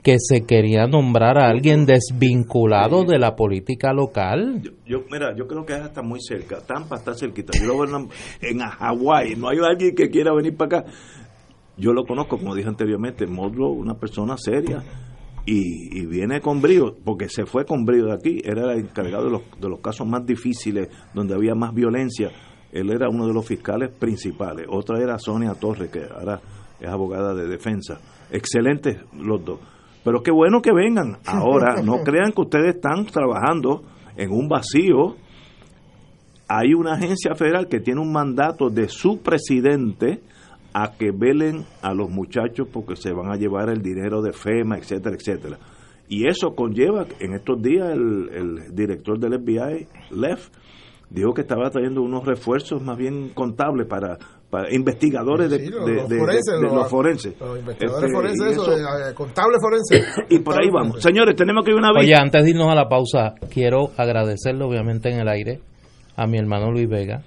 que se quería nombrar a alguien desvinculado de la política local. Yo, mira, yo creo que es hasta muy cerca. Tampa está cerquita. Yo lo veo en, en Hawái. No hay alguien que quiera venir para acá. Yo lo conozco, como dije anteriormente, Modro, una persona seria. Y, y viene con brío, porque se fue con brío de aquí. Era el encargado de los, de los casos más difíciles, donde había más violencia. Él era uno de los fiscales principales. Otra era Sonia Torres, que ahora es abogada de defensa. Excelentes los dos. Pero qué bueno que vengan. Ahora, no crean que ustedes están trabajando en un vacío. Hay una agencia federal que tiene un mandato de su presidente a que velen a los muchachos porque se van a llevar el dinero de FEMA, etcétera, etcétera. Y eso conlleva, en estos días el, el director del FBI, Leff, dijo que estaba trayendo unos refuerzos más bien contables para, para investigadores de, Sí, los- de- los de- forenses, de- de los- los forenses. Los investigadores Este, forenses, y eso, eso- de, eh, contable forense. y por ahí vamos. Señores, tenemos que ir una vez. Oye, antes de irnos a la pausa, quiero agradecerle obviamente en el aire a mi hermano Luis Vega,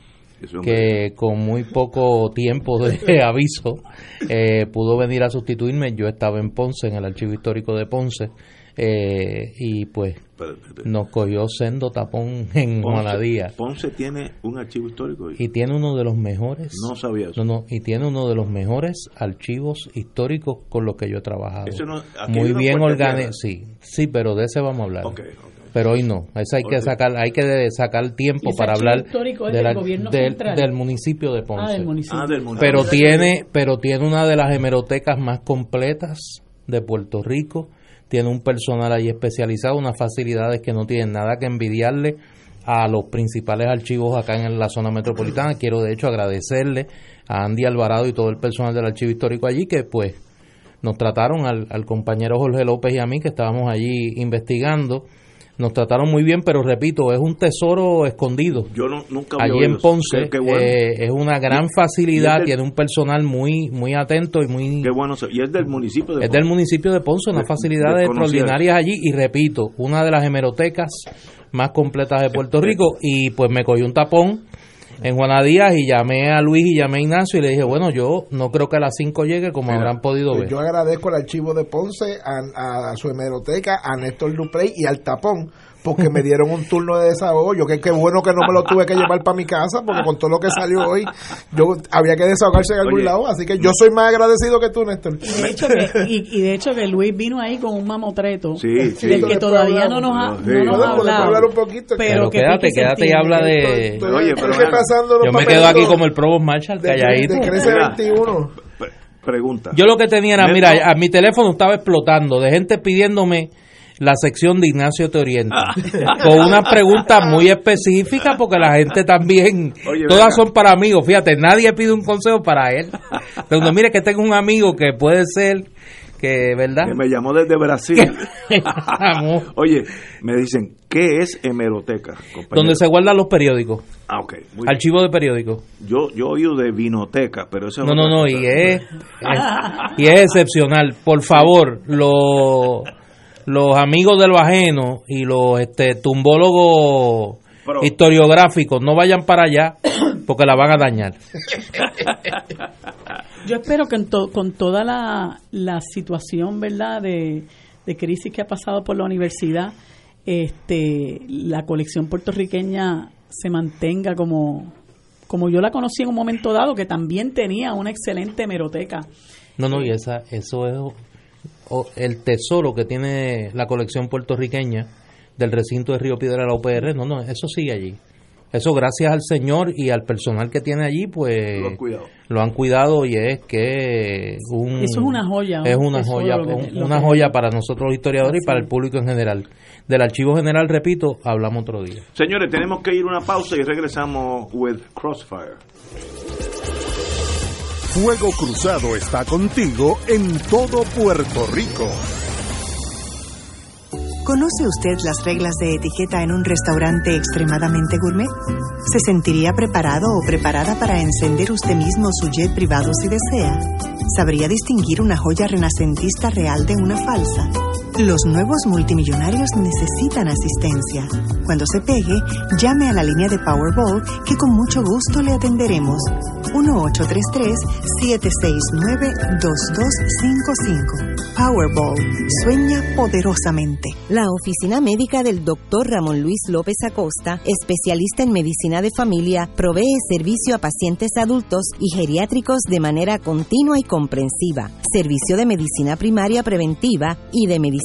que con muy poco tiempo de aviso eh, pudo venir a sustituirme. Yo estaba en Ponce, en el Archivo Histórico de Ponce, eh, y pues nos cogió sendo tapón en Juanadía. Ponce tiene un archivo histórico. Y tiene uno de los mejores. No sabía eso. No, no, y tiene uno de los mejores archivos históricos con los que yo he trabajado. Eso no- Muy bien organizado. Sí, sí, pero de ese vamos a hablar. Ok, pero hoy no. Eso hay que sacar, hay que sacar tiempo para hablar histórico es de del la- gobierno del, central. del municipio de Ponce. Ah, del municipio. Ah, del municipio. Pero Ah, tiene, pero tiene una de las hemerotecas más completas de Puerto Rico. Tiene un personal ahí especializado, unas facilidades que no tienen nada que envidiarle a los principales archivos acá en la zona metropolitana. Quiero de hecho agradecerle a Andy Alvarado y todo el personal del archivo histórico allí que pues nos trataron al, al compañero Jorge López y a mí que estábamos allí investigando. Nos trataron muy bien, pero repito, es un tesoro escondido. Yo no- nunca Allí en. Ponce Qué- qué bueno. eh, es una gran facilidad, del- tiene un personal muy muy atento y muy Qué bueno. Y es del municipio de es del municipio de Ponce, unas De- facilidades extraordinarias allí y repito, una de las hemerotecas más completas de Puerto Rico y pues me cogió un tapón en Juana Díaz y llamé a Luis y llamé a Ignacio y le dije, bueno, yo no creo que a las 5 llegue como habrán podido Pues ver. yo agradezco al archivo de Ponce, a, a su hemeroteca, a Néstor Duprey y al tapón, porque me dieron un turno de desahogo. Yo que qué bueno que no me lo tuve que llevar para mi casa, porque con todo lo que salió hoy, yo había que desahogarse en algún Oye. lado. Así que yo soy más agradecido que tú, Néstor. De hecho que- y, y de hecho que Luis vino ahí con un mamotreto Sí, sí. del que todavía no hablamos. nos ha, no nos ha Podemos hablado. hablar un poquito. Pero, Pero que quédate, quédate y habla de... Oye, pero repasando los Yo me quedo aquí como el Provost Marshall, de, calladito. de Mira. 21. Pre- Pregunta. Yo lo que tenía era, mira, a mi teléfono estaba explotando de gente pidiéndome la sección de Ignacio Te Orienta, con una pregunta muy específica porque la gente también, Oye, todas venga. son para amigos, fíjate, nadie pide un consejo para él. Pero mire que tengo un amigo que puede ser que, ¿verdad? que me llamó desde Brasil. Oye, me dicen, ¿qué es hemeroteca? compañero? Donde se guardan los periódicos, Ah, ok. muy bien. archivo de periódicos. Yo, yo oído de vinoteca, pero eso es No, no, no, cosa. y es, y es excepcional. Por favor, los, los amigos de lo ajeno y los este, tumbólogos Pero- historiográficos no vayan para allá porque la van a dañar. Yo espero que en to- con toda la, la situación, ¿verdad?, de, de crisis que ha pasado por la universidad, este, la colección puertorriqueña se mantenga como, como yo la conocí en un momento dado, que también tenía una excelente hemeroteca. No, no, y esa, eso es el tesoro que tiene la colección puertorriqueña del recinto de Río Piedra de la UPR. No, no, eso sigue allí. Eso gracias al Señor y al personal que tiene allí, pues Lo han cuidado. lo han cuidado y es que un, Eso es una joya, es un una joya que- un- una joya para nosotros los historiadores y para el público en general del archivo general repito hablamos otro día Señores, tenemos que ir una pausa y regresamos with Crossfire. Fuego Cruzado está contigo en todo Puerto Rico. ¿Conoce usted las reglas de etiqueta en un restaurante extremadamente gourmet? ¿Se sentiría preparado o preparada para encender usted mismo su jet privado si desea? ¿Sabría distinguir una joya renacentista real de una falsa? Los nuevos multimillonarios necesitan asistencia. Cuando se pegue, llame a la línea de Powerball que con mucho gusto le atenderemos. 1-833-769-2255. Powerball. Sueña poderosamente. La oficina médica del doctor Ramón Luis López Acosta, especialista en medicina de familia, provee servicio a pacientes adultos y geriátricos de manera continua y comprensiva, servicio de medicina primaria preventiva y de medicina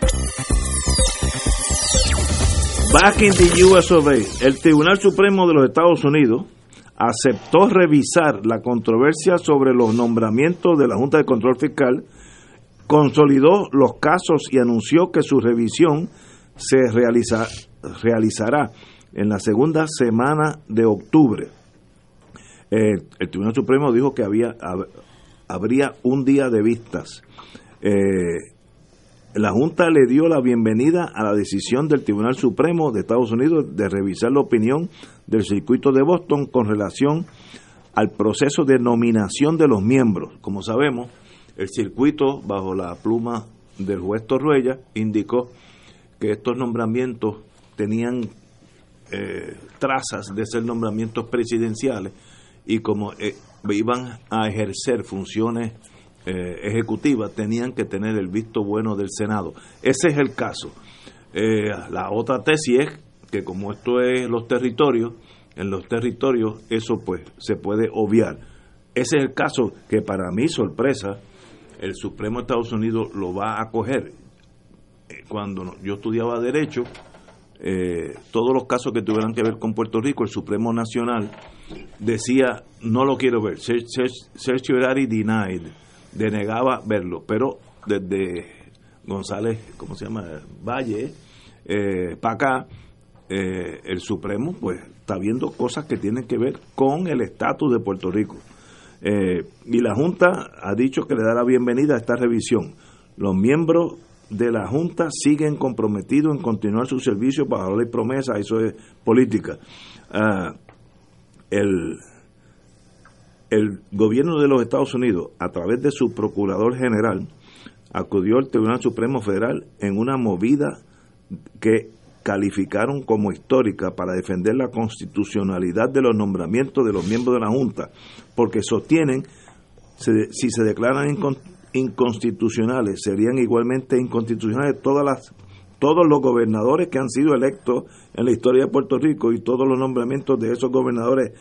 Back in the US of el Tribunal Supremo de los Estados Unidos aceptó revisar la controversia sobre los nombramientos de la Junta de Control Fiscal, consolidó los casos y anunció que su revisión se realiza, realizará en la segunda semana de octubre. Eh, el Tribunal Supremo dijo que había hab- habría un día de vistas. Eh, la Junta le dio la bienvenida a la decisión del Tribunal Supremo de Estados Unidos de revisar la opinión del circuito de Boston con relación al proceso de nominación de los miembros. Como sabemos, el circuito, bajo la pluma del juez Torruella, indicó que estos nombramientos tenían eh, trazas de ser nombramientos presidenciales y como eh, iban a ejercer funciones eh, ejecutivas, tenían que tener el visto bueno del Senado. Ese es el caso. Eh, la otra tesis es que como esto es los territorios, en los territorios eso pues se puede obviar. Ese es el caso que para mi sorpresa el Supremo de Estados Unidos lo va a acoger. Eh, Cuando yo estudiaba derecho, eh, todos los casos que tuvieran que ver con Puerto Rico, el Supremo Nacional decía, no lo quiero ver, Cer- cer- certiorari denied, denegaba verlo, pero desde González, ¿cómo se llama? Valle, eh, para acá, eh, el Supremo pues está viendo cosas que tienen que ver con el estatus de Puerto Rico. Eh, y la Junta ha dicho que le da la bienvenida a esta revisión. Los miembros de la Junta siguen comprometidos en continuar su servicio bajo la promesa, eso es política. Ah, el, el gobierno de los Estados Unidos, a través de su procurador general, acudió al Tribunal Supremo Federal en una movida que calificaron como histórica para defender la constitucionalidad de los nombramientos de los miembros de la Junta, porque sostienen si se declaran incon- inconstitucionales, serían igualmente inconstitucionales todas las todos los gobernadores que han sido electos en la historia de Puerto Rico y todos los nombramientos de esos gobernadores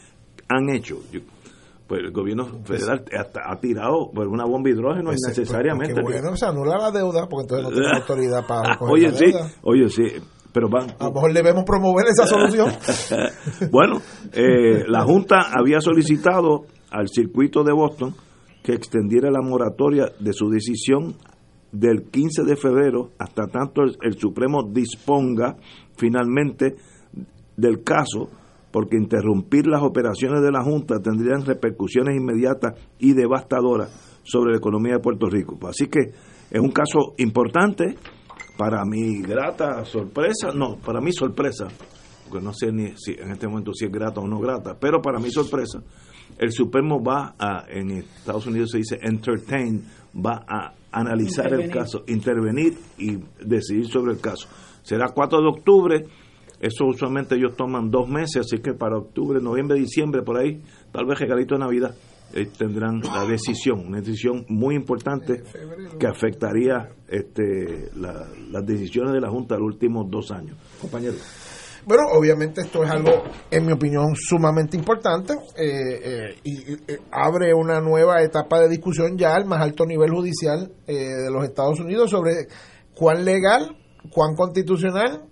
han hecho. Pues el gobierno federal hasta ha tirado por una bomba de hidrógeno Pues, pues, innecesariamente. qué bueno, se anula la deuda, porque entonces no tiene autoridad para recoger Oye, la sí, deuda. oye, sí, pero van, A lo mejor debemos promover esa solución. bueno, eh, la Junta había solicitado al circuito de Boston que extendiera la moratoria de su decisión del 15 de febrero hasta tanto el, el Supremo disponga finalmente del caso, porque interrumpir las operaciones de la Junta tendrían repercusiones inmediatas y devastadoras sobre la economía de Puerto Rico. Así que es un caso importante para mi grata sorpresa, no, para mi sorpresa, porque no sé ni si en este momento si es grata o no grata, pero para mi sorpresa, el Supremo va a, en Estados Unidos se dice entertain, va a analizar el caso, intervenir y decidir sobre el caso. Será 4 de octubre, eso usualmente ellos toman dos meses, así que para octubre, noviembre, diciembre, por ahí, tal vez regalito de Navidad, eh, tendrán la decisión, una decisión muy importante que afectaría este, la- las decisiones de la Junta de los últimos dos años. Compañero. Bueno, obviamente esto es algo, en mi opinión, sumamente importante eh, eh, y, eh, abre una nueva etapa de discusión ya al más alto nivel judicial eh, de los Estados Unidos sobre cuán legal, cuán constitucional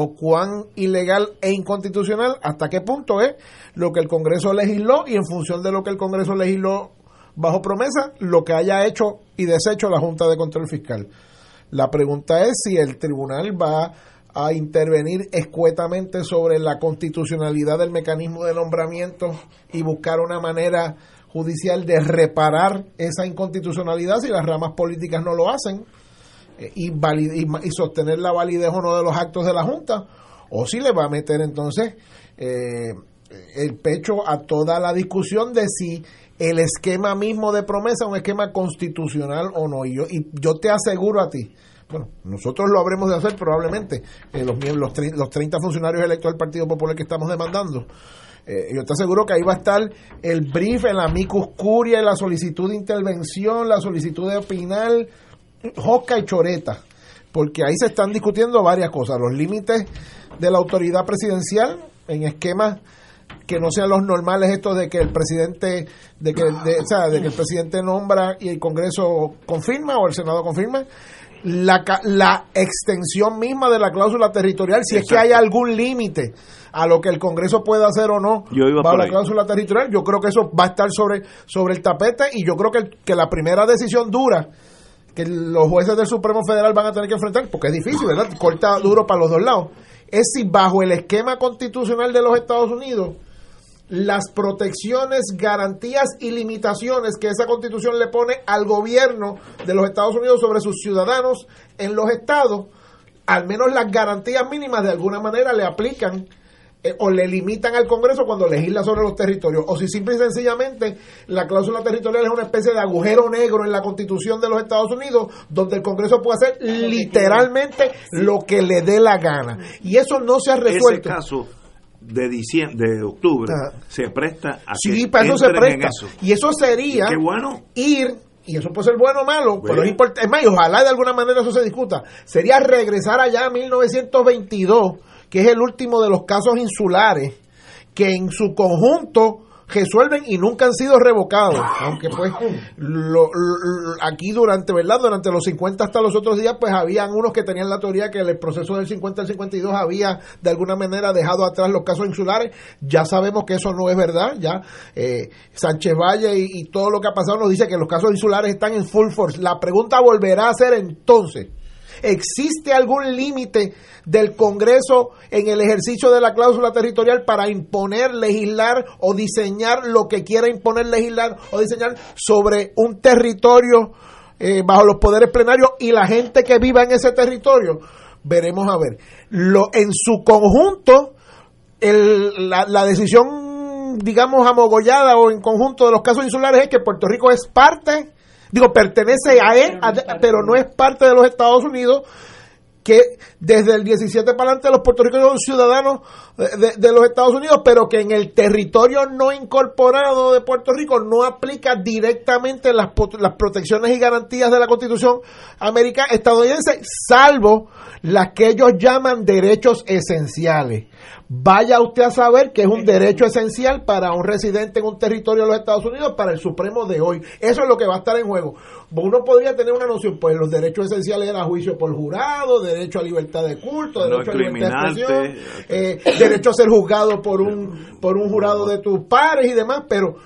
o cuán ilegal e inconstitucional, hasta qué punto es lo que el Congreso legisló y en función de lo que el Congreso legisló bajo promesa, lo que haya hecho y deshecho la Junta de Control Fiscal. La pregunta es si el tribunal va a intervenir escuetamente sobre la constitucionalidad del mecanismo de nombramiento y buscar una manera judicial de reparar esa inconstitucionalidad si las ramas políticas no lo hacen y, y, sostener la validez o no de los actos de la Junta, o si le va a meter entonces eh, el pecho a toda la discusión de si el esquema mismo de promesa es un esquema constitucional o no. Y yo, y yo te aseguro a ti, bueno, nosotros lo habremos de hacer probablemente, eh, los, los, los 30 funcionarios electos del Partido Popular que estamos demandando. Eh, yo te aseguro que ahí va a estar el brief, el amicus curia, la solicitud de intervención, la solicitud de opinar, Josca y Choreta, porque ahí se están discutiendo varias cosas, los límites de la autoridad presidencial en esquemas que no sean los normales estos de que el presidente de que de, o sea, de que el presidente nombra y el Congreso confirma o el Senado confirma la, la extensión misma de la cláusula territorial si es que hay algún límite a lo que el Congreso puede hacer o no bajo la cláusula territorial yo creo que eso va a estar sobre sobre el tapete y yo creo que, que la primera decisión dura que los jueces del Supremo Federal van a tener que enfrentar porque es difícil verdad corta duro para los dos lados. Es si bajo el esquema constitucional de los Estados Unidos las protecciones, garantías y limitaciones que esa constitución le pone al gobierno de los Estados Unidos sobre sus ciudadanos en los estados, al menos las garantías mínimas de alguna manera le aplican eh, o le limitan al Congreso cuando legisla sobre los territorios, o si simple y sencillamente la cláusula territorial es una especie de agujero negro en la constitución de los Estados Unidos, donde el Congreso puede hacer literalmente lo que le dé la gana. Y eso no se ha resuelto. Ese caso de diciembre, de octubre, se presta a sí, para eso se presta. Y eso sería bueno. ir y eso puede ser bueno o malo, pero es importante. Es más, ojalá de alguna manera eso se discuta. Sería regresar allá a 1922, que es el último de los casos insulares, que en su conjunto resuelven y nunca han sido revocados. Aunque pues lo, aquí durante, ¿verdad? Durante los 50 hasta los otros días, pues habían unos que tenían la teoría que el proceso del 50 al 52 había de alguna manera dejado atrás los casos insulares. Ya sabemos que eso no es verdad. Ya eh, Sánchez Valle y, y todo lo que ha pasado nos dice que los casos insulares están en full force. La pregunta volverá a ser entonces ¿Existe algún límite del Congreso en el ejercicio de la cláusula territorial para imponer, legislar o diseñar lo que quiera imponer, legislar o diseñar sobre un territorio eh, bajo los poderes plenarios y la gente que viva en ese territorio? Veremos a ver. Lo, en su conjunto, la, la decisión, digamos, amogollada o en conjunto de los casos insulares es que Puerto Rico es parte digo, pertenece a él, pero no es parte de los Estados Unidos, que desde el 17 para adelante los puertorriqueños son ciudadanos de, los Estados Unidos, pero que en el territorio no incorporado de Puerto Rico no aplica directamente las, las protecciones y garantías de la Constitución americana estadounidense, salvo las que ellos llaman derechos esenciales. Vaya usted a saber que es un derecho esencial para un residente en un territorio de los Estados Unidos, para el Supremo de hoy. Eso es lo que va a estar en juego. Uno podría tener una noción, pues los derechos esenciales eran juicio por jurado, derecho a libertad de culto, derecho a libertad de expresión, eh, derecho a ser juzgado por un, por un jurado de tus pares y demás, pero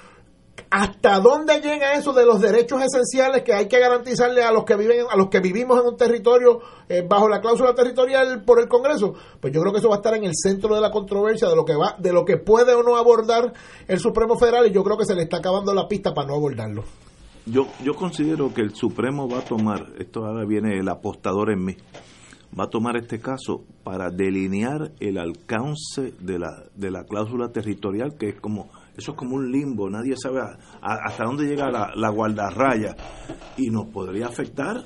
¿Hasta dónde llega eso de los derechos esenciales que hay que garantizarle a los que viven, a los que vivimos en un territorio eh, bajo la cláusula territorial por el Congreso? Pues yo creo que eso va a estar en el centro de la controversia de lo que va, de lo que puede o no abordar el Supremo Federal y yo creo que se le está acabando la pista para no abordarlo. Yo, yo considero que el Supremo va a tomar, esto ahora viene el apostador en mí, va a tomar este caso para delinear el alcance de la, de la cláusula territorial, que es como eso es como un limbo, nadie sabe hasta dónde llega la, la, guardarraya y nos podría afectar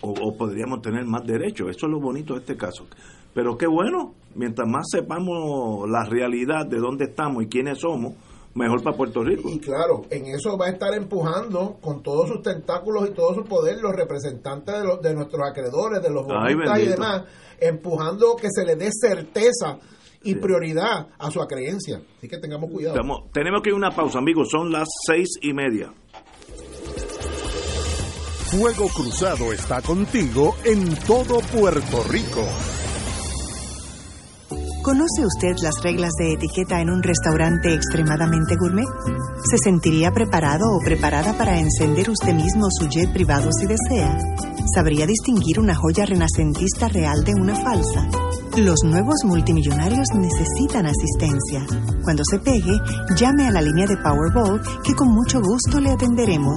o, podríamos tener más derechos. Eso es lo bonito de este caso. Pero qué bueno, mientras más sepamos la realidad de dónde estamos y quiénes somos, mejor para Puerto Rico. Y claro, en eso va a estar empujando con todos sus tentáculos y todo su poder los representantes de, los, de nuestros acreedores, de los bonistas y demás, empujando que se le dé certeza y prioridad a su creencia. Así que tengamos cuidado. tenemos que ir a una pausa, amigos. Son las seis y media. Fuego Cruzado está contigo en todo Puerto Rico. ¿Conoce usted las reglas de etiqueta en un restaurante extremadamente gourmet? ¿Se sentiría preparado o preparada para encender usted mismo su jet privado si desea? ¿Sabría distinguir una joya renacentista real de una falsa? Los nuevos multimillonarios necesitan asistencia. Cuando se pegue, llame a la línea de Powerball que con mucho gusto le atenderemos.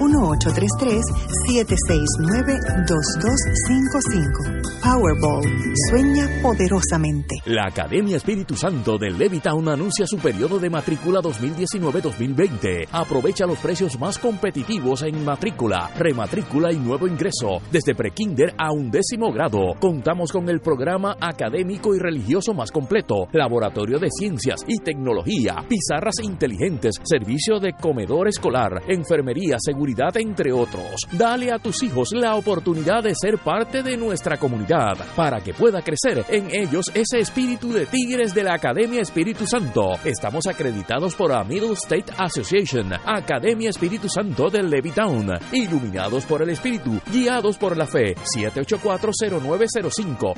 1-833-769-2255. Powerball. Sueña poderosamente. La Academia Espíritu Santo de Levittown anuncia su periodo de matrícula 2019-2020. Aprovecha los precios más competitivos en matrícula, rematrícula y nuevo ingreso. Desde prekinder a undécimo grado. Contamos con el programa académico y religioso más completo, laboratorio de ciencias y tecnología, pizarras inteligentes, servicio de comedor escolar, enfermería, seguridad, entre otros. Dale a tus hijos la oportunidad de ser parte de nuestra comunidad para que pueda crecer en ellos ese espíritu de tigres de la Academia Espíritu Santo. Estamos acreditados por la Middle State Association, Academia Espíritu Santo de Levittown, iluminados por el Espíritu, guiados por la fe. 7840905,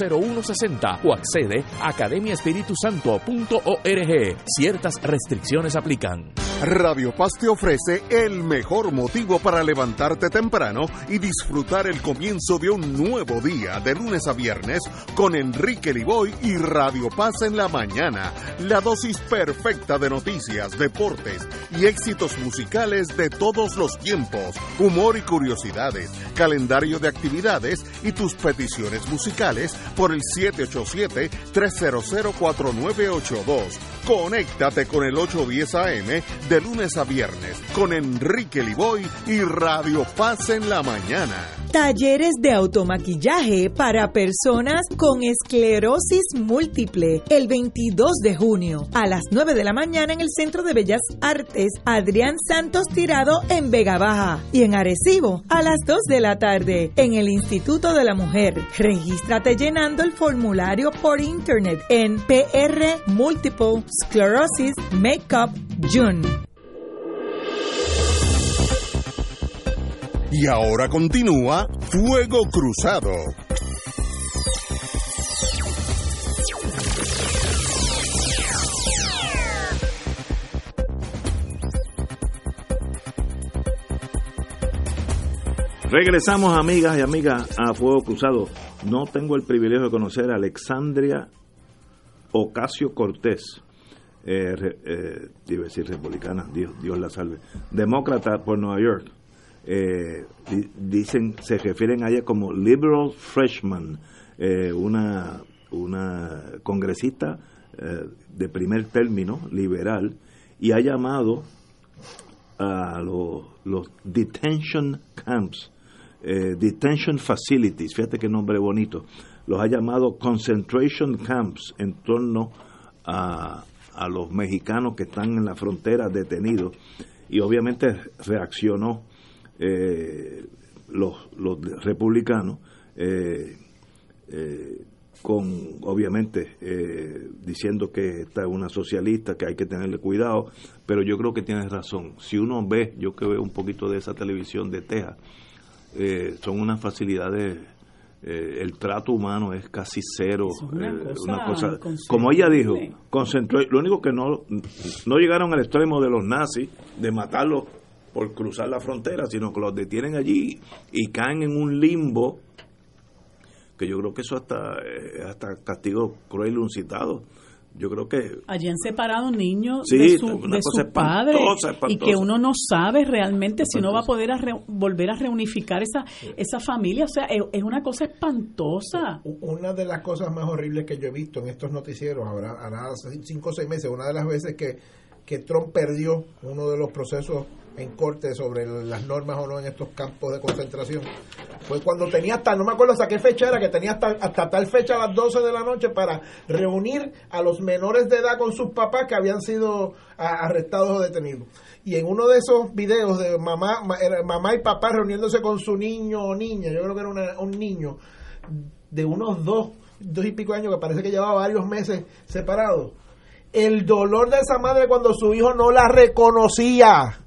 7840160 o accede a academiaespiritusanto.org. Ciertas restricciones aplican. Radio Paz te ofrece el mejor motivo para levantarte temprano y disfrutar el comienzo de un nuevo día de lunes a viernes con Enrique Liboy y Radio Paz en la mañana. La dosis perfecta de noticias, deportes y éxitos musicales de todos los tiempos, humor y curiosidades, calendario de actividades y tus peticiones musicales por el 787-300-4982. Conéctate con el 810 AM de lunes a viernes con Enrique Liboy y Radio Paz en la mañana. Talleres de automaquillaje para personas con esclerosis múltiple el 22 de junio a las 9 de la mañana en el Centro de Bellas Artes Adrián Santos Tirado en Vega Baja y en Arecibo a las 2 de la tarde en el Instituto de la Mujer. Regístrate llenando el formulario por internet en PR Multiple Sclerosis Makeup June. Y ahora continúa Fuego Cruzado. Regresamos, amigas y amigas, a Fuego Cruzado. No tengo el privilegio de conocer a Alexandria Ocasio Cortés, eh, eh, decir republicana, Dios, Dios la salve, demócrata por Nueva York. Eh, di- dicen, se refieren a ella como liberal freshman, eh, una, una congresista de primer término, liberal, y ha llamado a los detention camps, eh, detention facilities, fíjate qué nombre bonito, los ha llamado concentration camps en torno a, a los mexicanos que están en la frontera detenidos y obviamente reaccionó eh, los, los republicanos eh, eh, con obviamente eh, diciendo que esta es una socialista que hay que tenerle cuidado pero yo creo que tienes razón. Si uno ve yo que veo un poquito de esa televisión de Texas eh, son unas facilidades eh, el trato humano es casi cero es una eh, cosa una cosa inconcebible. como ella dijo concentró lo único que no no llegaron al extremo de los nazis de matarlos por cruzar la frontera sino que los detienen allí y caen en un limbo que yo creo que eso hasta eh, hasta castigo cruel y uncitado yo creo que Allí han separado niños Sí, de su, una de cosa su padre espantosa, y que uno no sabe realmente si uno va a poder a re- volver a reunificar esa esa familia. O sea, es, es una cosa espantosa. Una de las cosas más horribles que yo he visto en estos noticieros, habrá, hará cinco o seis meses, una de las veces que, que Trump perdió uno de los procesos en corte sobre las normas o no en estos campos de concentración, fue cuando tenía hasta, no me acuerdo hasta qué fecha era, que tenía hasta, hasta tal fecha a las 12 de la noche para reunir a los menores de edad con sus papás que habían sido arrestados o detenidos. Y en uno de esos videos de mamá, ma- mamá y papá reuniéndose con su niño o niña, yo creo que era una- un niño, de unos dos, dos y pico años que parece que llevaba varios meses separados. El dolor de esa madre cuando su hijo no la reconocía.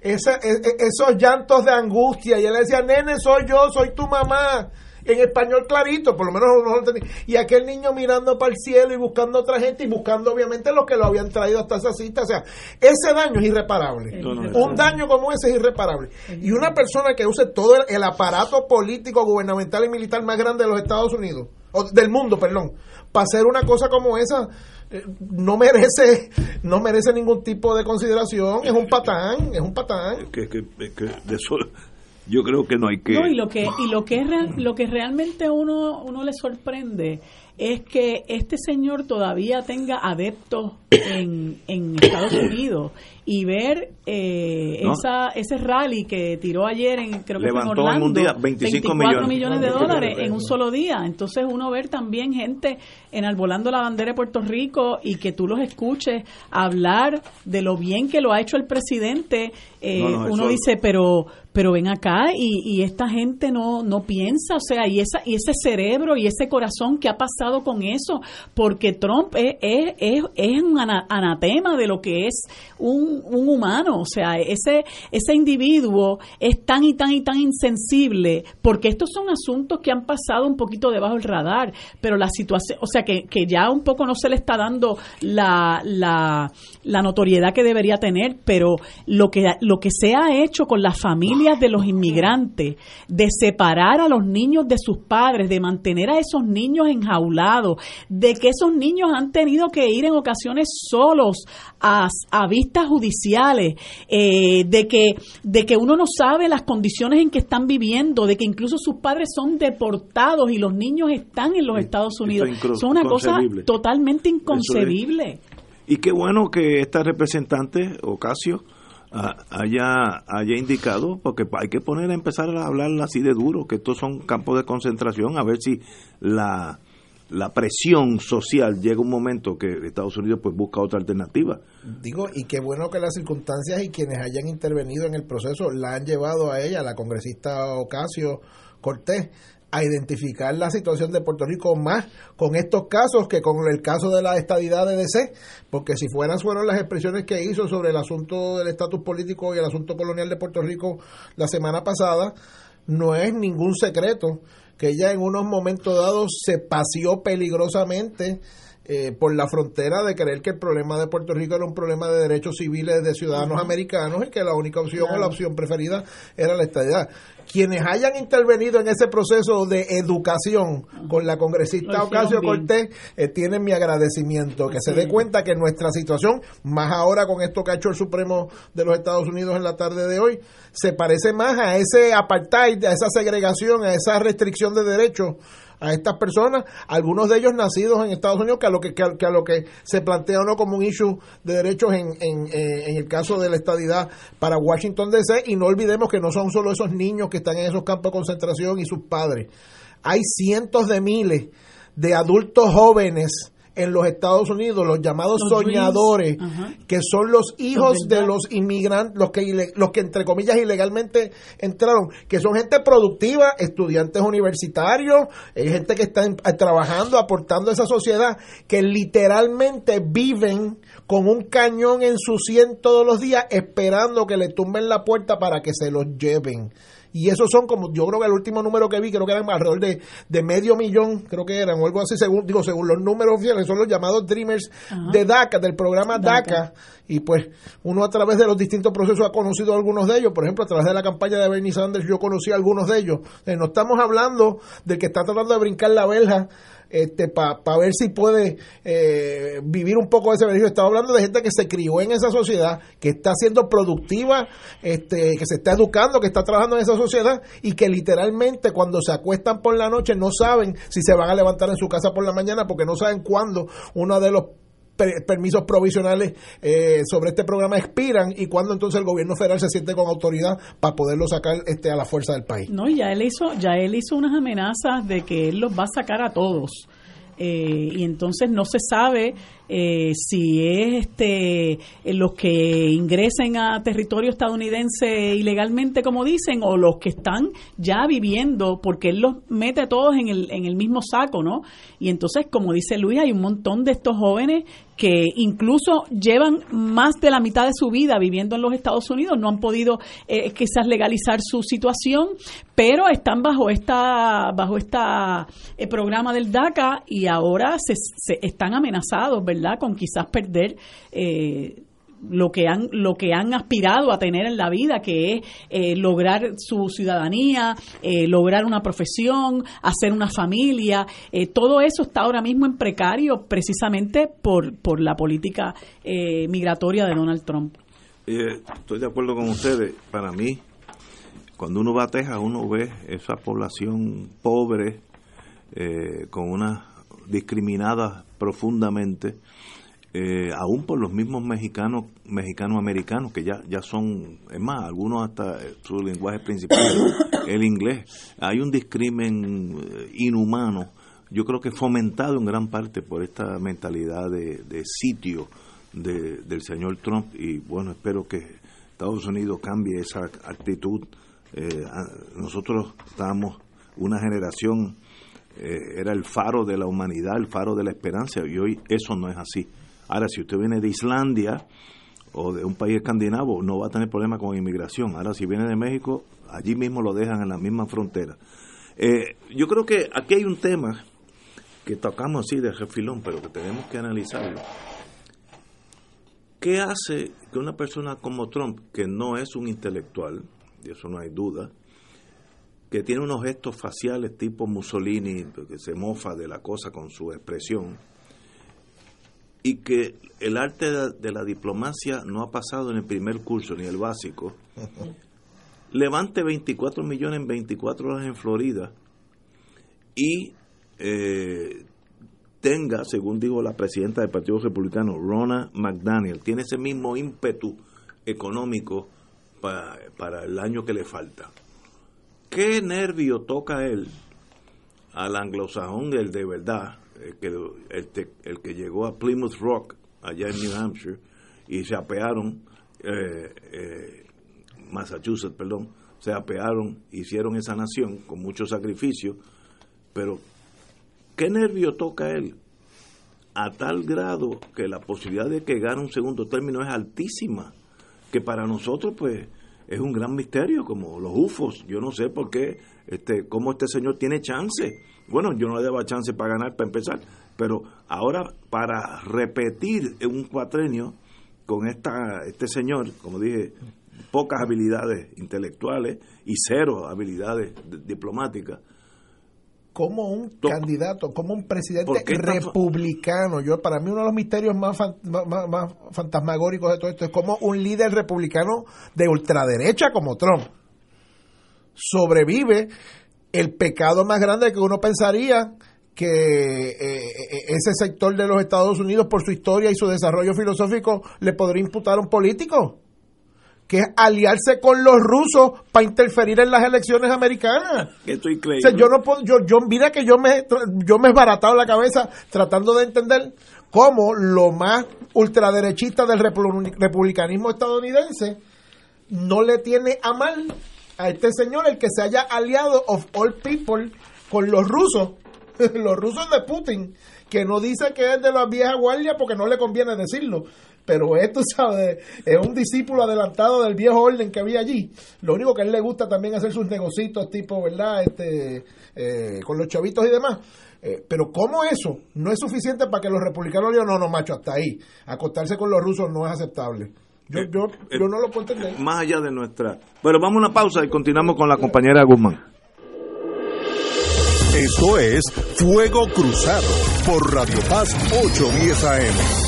Esa- e- e- esos llantos de angustia. Y él decía, nene, soy yo, soy tu mamá. En español clarito, por lo menos no lo entendí. Y aquel niño mirando para el cielo y buscando otra gente y buscando obviamente los que lo habían traído hasta esa cita. O sea, ese daño es irreparable. No, no, Un daño como ese es irreparable. Y una persona que use todo el, el aparato político, gubernamental y militar más grande de los Estados Unidos, o del mundo, perdón, para hacer una cosa como esa no merece no merece ningún tipo de consideración, es un patán, es un patán. Que, que, que de eso yo creo que no hay que no, y lo que y lo que es real- lo que realmente uno uno le sorprende es que este señor todavía tenga adeptos en, en Estados Unidos y ver eh, No. esa ese rally que tiró ayer en creo que fue en Orlando un día 25 millones. de dólares en un solo día entonces uno ver también gente enarbolando la bandera de Puerto Rico y que tú los escuches hablar de lo bien que lo ha hecho el presidente eh, No, no, uno eso- dice pero pero ven acá y, y esta gente no no piensa o sea y esa y ese cerebro y ese corazón que ha pasado con eso porque Trump es, es, es, es un ana- anatema de lo que es un, un humano o sea ese ese individuo es tan y tan y tan insensible porque estos son asuntos que han pasado un poquito debajo del radar pero la situación o sea que, que ya un poco no se le está dando la, la, la notoriedad que debería tener pero lo que lo que se ha hecho con las de los inmigrantes de separar a los niños de sus padres de mantener a esos niños enjaulados de que esos niños han tenido que ir en ocasiones solos a, a vistas judiciales eh, de que de que uno no sabe las condiciones en que están viviendo de que incluso sus padres son deportados y los niños están en los Estados Unidos. incro- son una cosa totalmente es- inconcebible. Y qué bueno que esta representante, Ocasio, haya, haya indicado, porque hay que poner a empezar a hablar así de duro, que estos son campos de concentración, a ver si la, la presión social llega un momento que Estados Unidos pues busca otra alternativa. Digo, y qué bueno que las circunstancias y quienes hayan intervenido en el proceso la han llevado a ella, la congresista Ocasio Cortés, a identificar la situación de Puerto Rico más con estos casos que con el caso de la estadidad de DC, porque si fueran fueron las expresiones que hizo sobre el asunto del estatus político y el asunto colonial de Puerto Rico la semana pasada, no es ningún secreto que ella en unos momentos dados se paseó peligrosamente eh, por la frontera de creer que el problema de Puerto Rico era un problema de derechos civiles de ciudadanos americanos y que la única opción o la opción preferida era la estadidad. Quienes hayan intervenido en ese proceso de educación con la congresista Ocasio. Cortés eh, tienen mi agradecimiento, que se dé cuenta que nuestra situación, más ahora con esto que ha hecho el Supremo de los Estados Unidos en la tarde de hoy, se parece más a ese apartheid, a esa segregación, a esa restricción de derechos a estas personas, algunos de ellos nacidos en Estados Unidos, que a lo que, que a, lo que se plantea o no como un issue de derechos en, en, eh, en el caso de la estadidad para Washington DC, y no olvidemos que no son solo esos niños que están en esos campos de concentración y sus padres. Hay cientos de miles de adultos jóvenes en los Estados Unidos, los llamados Los soñadores, que son los hijos Los de los inmigrantes, los que, los que entre comillas ilegalmente entraron, que son gente productiva, estudiantes universitarios, eh, gente que está eh, trabajando, aportando a esa sociedad, que literalmente viven con un cañón en su sien todos los días esperando que le tumben la puerta para que se los lleven. Y esos son como, yo creo que el último número que vi, creo que eran alrededor de, de medio millón, creo que eran, o algo así, según, digo, según los números oficiales, son los llamados Dreamers Ajá. de DACA, del programa DACA. DACA. Y pues uno a través de los distintos procesos ha conocido algunos de ellos. Por ejemplo, a través de la campaña de Bernie Sanders yo conocí a algunos de ellos. Eh, no estamos hablando del que está tratando de brincar la verja este para ver si puede eh, vivir un poco de ese beneficio. Estamos hablando de gente que se crió en esa sociedad, que está siendo productiva, este, que se está educando, que está trabajando en esa sociedad y que literalmente cuando se acuestan por la noche no saben si se van a levantar en su casa por la mañana porque no saben cuándo uno de los per- permisos provisionales eh, sobre este programa expiran y cuándo entonces el gobierno federal se siente con autoridad para poderlo sacar este a la fuerza del país. No, ya él hizo, ya él hizo unas amenazas de que él los va a sacar a todos. Eh, y entonces no se sabe eh, si es este eh, los que ingresen a territorio estadounidense ilegalmente como dicen o los que están ya viviendo porque él los mete todos en el, en el mismo saco no y entonces como dice Luis hay un montón de estos jóvenes que incluso llevan más de la mitad de su vida viviendo en los Estados Unidos, no han podido eh, quizás legalizar su situación, pero están bajo esta bajo esta eh, programa del DACA y ahora se, se están amenazados, ¿verdad? Con quizás perder eh, lo que han lo que han aspirado a tener en la vida que es eh, lograr su ciudadanía eh, lograr una profesión hacer una familia. Todo eso está ahora mismo en precario precisamente por por la política migratoria de Donald Trump. Estoy de acuerdo con ustedes. Para mí cuando uno va a Texas uno ve esa población pobre con una discriminada profundamente eh, aún por los mismos mexicanos mexicanos americanos que ya ya son es más algunos hasta eh, su lenguaje principal el inglés. Hay un discrimen eh, inhumano yo creo que fomentado en gran parte por esta mentalidad de, sitio del señor Trump. Y bueno espero que Estados Unidos cambie esa actitud. Nosotros estábamos una generación era el faro de la humanidad el faro de la esperanza y hoy eso no es así Ahora, si usted viene de Islandia o de un país escandinavo, no va a tener problema con inmigración. Ahora, si viene de México, allí mismo lo dejan en la misma frontera. Eh, yo creo que aquí hay un tema que tocamos así de refilón, pero que tenemos que analizarlo. ¿Qué hace que una persona como Trump, que no es un intelectual, y eso no hay duda, que tiene unos gestos faciales tipo Mussolini, que se mofa de la cosa con su expresión, y que el arte de la diplomacia no ha pasado en el primer curso ni el básico, levante 24 millones en 24 horas en Florida y eh, tenga, según dijo la presidenta del Partido Republicano, Rona McDaniel, tiene ese mismo ímpetu económico para, para el año que le falta. ¿Qué nervio toca él al anglosajón del de verdad? el que, el, que llegó a Plymouth Rock, allá en New Hampshire, y se apearon, eh, eh, Massachusetts, perdón, se apearon, hicieron esa nación con mucho sacrificio, pero ¿qué nervio toca él? A tal grado que la posibilidad de que gane un segundo término es altísima, que para nosotros pues es un gran misterio, como los UFOs, yo no sé por qué, este, cómo este señor tiene chance bueno, yo no le daba chance para ganar, para empezar, pero ahora para repetir un cuatrenio con esta, este señor, como dije, pocas habilidades intelectuales y cero habilidades diplomáticas. Como un candidato, como un presidente republicano, yo para mí uno de los misterios más, más, más fantasmagóricos de todo esto es como un líder republicano de ultraderecha como Trump sobrevive el pecado más grande que uno pensaría que eh, eh, ese sector de los Estados Unidos, por su historia y su desarrollo filosófico, le podría imputar a un político, que es aliarse con los rusos para interferir en las elecciones americanas. Estoy yo no puedo, yo, yo, mira que yo me, yo me he baratado la cabeza tratando de entender cómo lo más ultraderechista del republicanismo estadounidense no le tiene a mal a este señor el que se haya aliado of all people con los rusos, los rusos de Putin, que no dice que es de la vieja guardia porque no le conviene decirlo, pero esto, ¿sabes? Es un discípulo adelantado del viejo orden que había allí. Lo único que a él le gusta también hacer sus negocios, tipo, ¿verdad? Este, eh, con los chavitos y demás. Eh, pero ¿cómo eso no es suficiente para que los republicanos digan, no, no, macho, hasta ahí? Acostarse con los rusos no es aceptable. Yo, yo, yo no lo puedo entender. Más allá de nuestra. Bueno, vamos a una pausa y continuamos con la compañera Guzmán. Esto es Fuego Cruzado por Radio Paz 810 AM.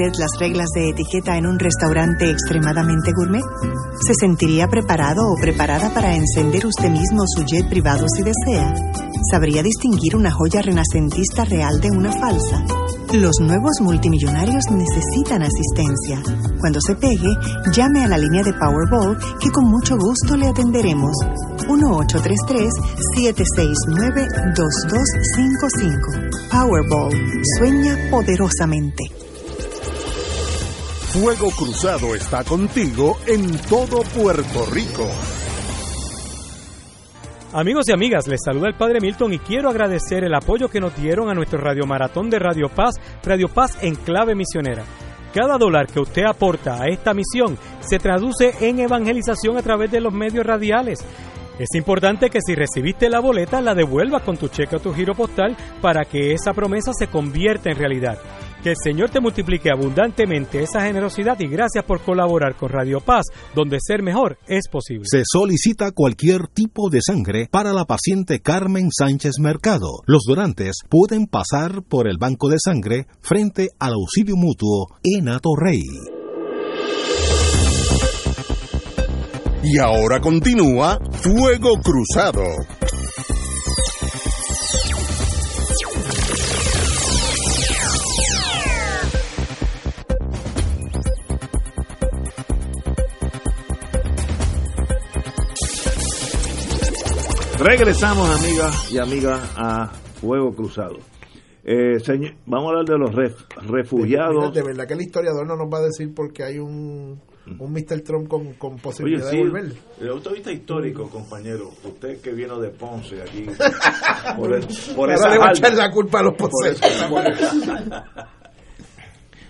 las reglas de etiqueta en un restaurante extremadamente gourmet? ¿Se sentiría preparado o preparada para encender usted mismo su jet privado si desea? ¿Sabría distinguir una joya renacentista real de una falsa? Los nuevos multimillonarios necesitan asistencia. Cuando se pegue, llame a la línea de Powerball que con mucho gusto le atenderemos. 1833-769-2255. Powerball. Sueña poderosamente. Fuego Cruzado está contigo en todo Puerto Rico. Amigos y amigas, les saluda el Padre Milton y quiero agradecer el apoyo que nos dieron a nuestro Radio Maratón de Radio Paz, Radio Paz en clave misionera. Cada dólar que usted aporta a esta misión se traduce en evangelización a través de los medios radiales. Es importante que si recibiste la boleta la devuelvas con tu cheque o tu giro postal para que esa promesa se convierta en realidad. Que el Señor te multiplique abundantemente esa generosidad y gracias por colaborar con Radio Paz, donde ser mejor es posible. Se solicita cualquier tipo de sangre para la paciente Carmen Sánchez Mercado. Los donantes pueden pasar por el banco de sangre frente al auxilio mutuo en Atorrey. Y ahora continúa Fuego Cruzado. Regresamos, amigas y amigas, a Fuego Cruzado. Eh, señor, vamos a hablar de los ref- refugiados. De verdad que el historiador no nos va a decir porque hay un, un Mr. Trump con, con Oye, posibilidad sí, de volver. desde el punto de vista histórico, compañero, usted que vino de Ponce aquí, por, el- por esa le va a echar la culpa a los ponceños.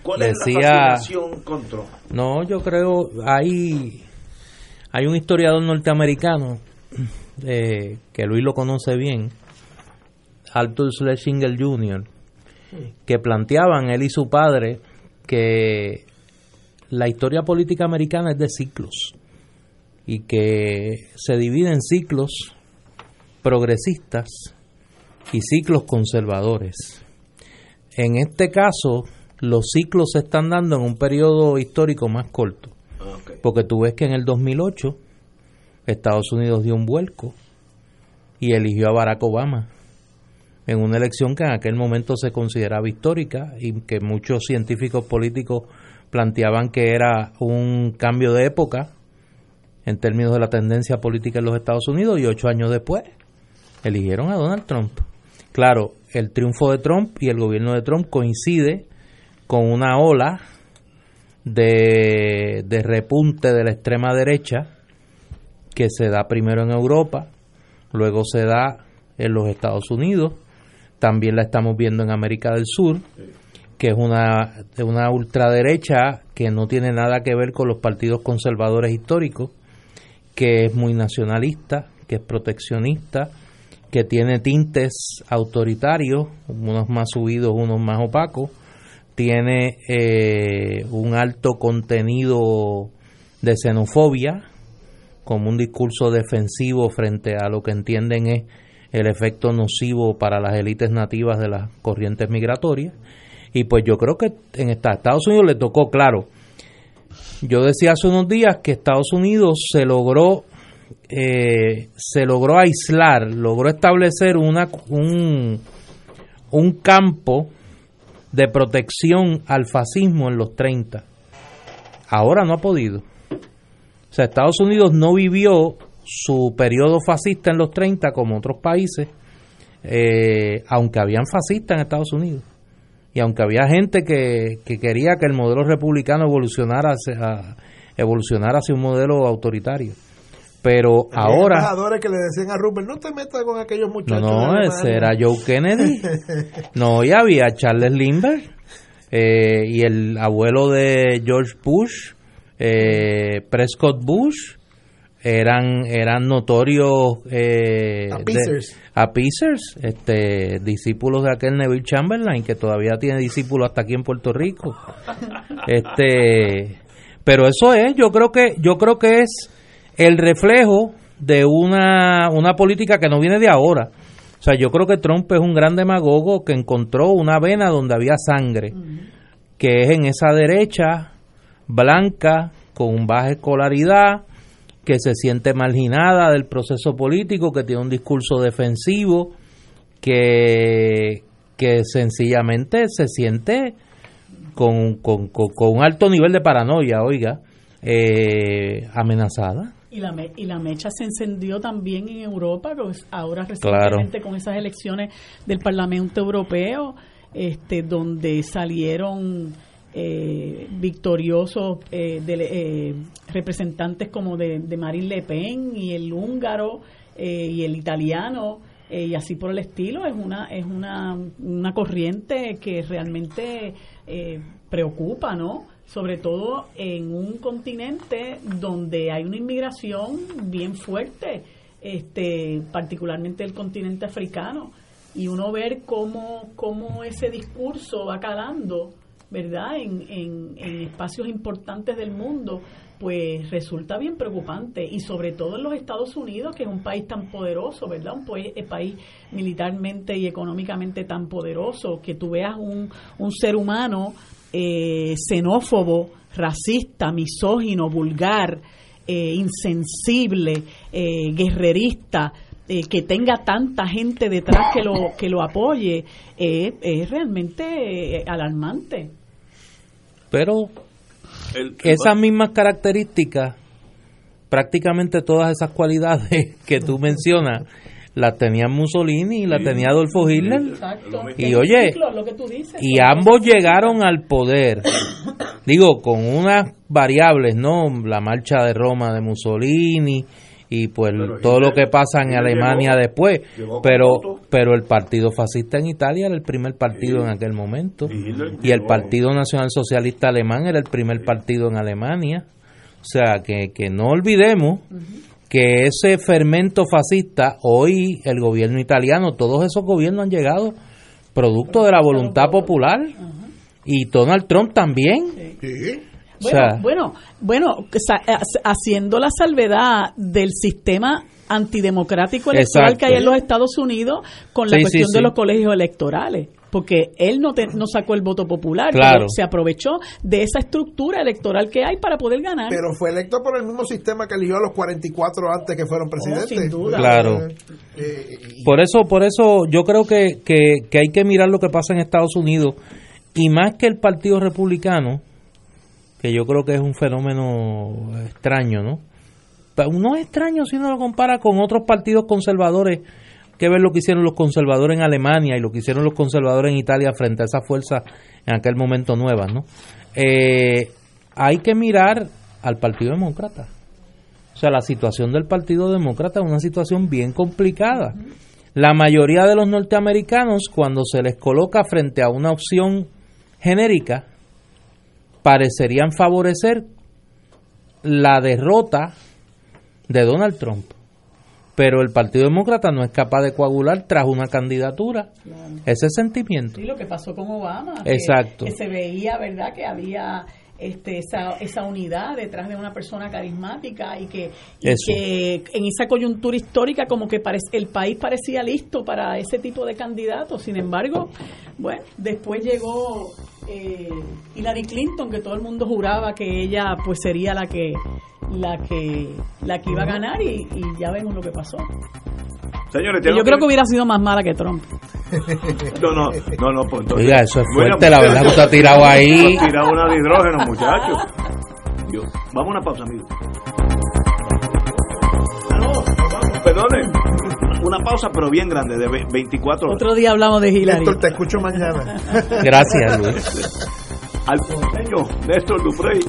¿Cuál es la fascinación con Trump? No, yo creo hay hay un historiador norteamericano eh, que Luis lo conoce bien, Arthur Schlesinger Jr., que planteaban él y su padre que la historia política americana es de ciclos y que se divide en ciclos progresistas y ciclos conservadores. En este caso, los ciclos se están dando en un periodo histórico más corto. Porque tú ves que en el 2008 Estados Unidos dio un vuelco y eligió a Barack Obama en una elección que en aquel momento se consideraba histórica y que muchos científicos políticos planteaban que era un cambio de época en términos de la tendencia política en los Estados Unidos y ocho años después eligieron a Donald Trump. Claro, el triunfo de Trump y el gobierno de Trump coincide con una ola de, de repunte de la extrema derecha que se da primero en Europa, luego se da en los Estados Unidos, también la estamos viendo en América del Sur, que es una, una ultraderecha que no tiene nada que ver con los partidos conservadores históricos, que es muy nacionalista, que es proteccionista, que tiene tintes autoritarios, unos más subidos, unos más opacos, tiene eh, un alto contenido de xenofobia, como un discurso defensivo frente a lo que entienden es el efecto nocivo para las élites nativas de las corrientes migratorias. Y pues yo creo que en esta- Estados Unidos le tocó, claro. Yo decía hace unos días que Estados Unidos se logró eh, se logró aislar, logró establecer una, un, un campo de protección al fascismo en los 30. Ahora no ha podido. O sea, Estados Unidos no vivió su periodo fascista en los 30 como otros países, eh, aunque habían fascistas en Estados Unidos. Y aunque había gente que, que quería que el modelo republicano evolucionara hacia, evolucionara hacia un modelo autoritario. Pero ahora... embajadores que le decían a Rupert, no te metas con aquellos No, muchachos. no, de ese Alemania". era Joe Kennedy. No, y había Charles Lindbergh eh, y el abuelo de George Bush, eh, Prescott Bush, eran eran notorios eh, de- Appeasers. appeasers, este, discípulos de aquel Neville Chamberlain que todavía tiene discípulos hasta aquí en Puerto Rico. Este, pero eso es, yo creo que yo creo que es el reflejo de una, una política que no viene de ahora. O sea, yo creo que Trump es un gran demagogo que encontró una vena donde había sangre, que es en esa derecha blanca, con baja escolaridad, que se siente marginada del proceso político, que tiene un discurso defensivo, que, que sencillamente se siente con, con, con- con un alto nivel de paranoia, oiga, eh, amenazada. Y la, me- y la mecha se encendió también en Europa, pues ahora recientemente con esas elecciones del Parlamento Europeo, este, donde salieron eh, victoriosos eh, de, representantes como de, de, Marine Le Pen y el húngaro y el italiano y así por el estilo es una es una, una corriente que realmente preocupa no sobre todo en un continente donde hay una inmigración bien fuerte este particularmente el continente africano y uno ver cómo, cómo ese discurso va calando, ¿verdad?, en, en, espacios importantes del mundo, pues resulta bien preocupante. Y sobre todo en los Estados Unidos, que es un país tan poderoso, ¿verdad?, un país, país militarmente y económicamente tan poderoso, que tú veas un, un ser humano eh, xenófobo, racista, misógino, vulgar, eh, insensible, eh, guerrerista, eh, que tenga tanta gente detrás que lo, que lo apoye, eh, es realmente eh, alarmante. Pero esas mismas características, prácticamente todas esas cualidades que tú mencionas, las tenía Mussolini y las tenía Adolfo Hitler. Y oye, y ambos llegaron al poder, digo, con unas variables, ¿no? La marcha de Roma de Mussolini, y pues todo lo que pasa en Alemania después pero pero el partido fascista en Italia era el primer partido en aquel momento. Y el partido nacional socialista alemán era el primer partido en Alemania. O sea que, que no olvidemos que ese fermento fascista hoy el gobierno italiano todos esos gobiernos han llegado producto de la voluntad popular. Y Donald Trump también bueno, bueno, bueno, haciendo la salvedad del sistema antidemocrático electoral que hay en los Estados Unidos con la cuestión de los colegios electorales porque él no, no sacó el voto popular, pero se aprovechó de esa estructura electoral que hay para poder ganar. Pero fue electo por el mismo sistema que eligió a los 44 antes que fueron oh, presidentes. sin duda. Claro. Eh, eh, por eso, por eso yo creo que, que, que hay que mirar lo que pasa en Estados Unidos y más que el Partido Republicano, que yo creo que es un fenómeno extraño, ¿no? No es extraño si uno lo compara con otros partidos conservadores, que ver lo que hicieron los conservadores en Alemania y lo que hicieron los conservadores en Italia frente a esa fuerza en aquel momento nueva, ¿no? Eh, hay que mirar al Partido Demócrata. O sea, la situación del Partido Demócrata es una situación bien complicada. La mayoría de los norteamericanos, cuando se les coloca frente a una opción genérica, parecerían favorecer la derrota de Donald Trump. Pero el Partido Demócrata no es capaz de coagular tras una candidatura ese sentimiento. Sí, lo que pasó con Obama. Exacto. Que, se veía, ¿verdad?, que había este, esa, esa unidad detrás de una persona carismática y que, que en esa coyuntura histórica como que el país parecía listo para ese tipo de candidatos. Sin embargo, bueno, después llegó eh, Hillary Clinton, que todo el mundo juraba que ella pues sería la que la que la que iba a ganar y, ya vemos lo que pasó. Señores, yo creo que hubiera sido más mala que Trump. no, no, no, no, pues Oiga, eso es fuerte, la verdad que usted ha tirado ahí. Ha tirado una de hidrógeno, muchachos. Vamos a una pausa, amigo. No, perdone. Una pausa, pero bien grande, de 24 horas. Otro día hablamos de Hillary. Néstor, te escucho mañana. Gracias, Luis. Al señor Néstor Duprey.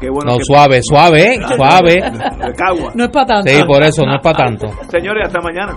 Qué bueno no, suave, suave, suave. No es para tanto. Sí, por eso, no es para tanto. Señores, hasta mañana.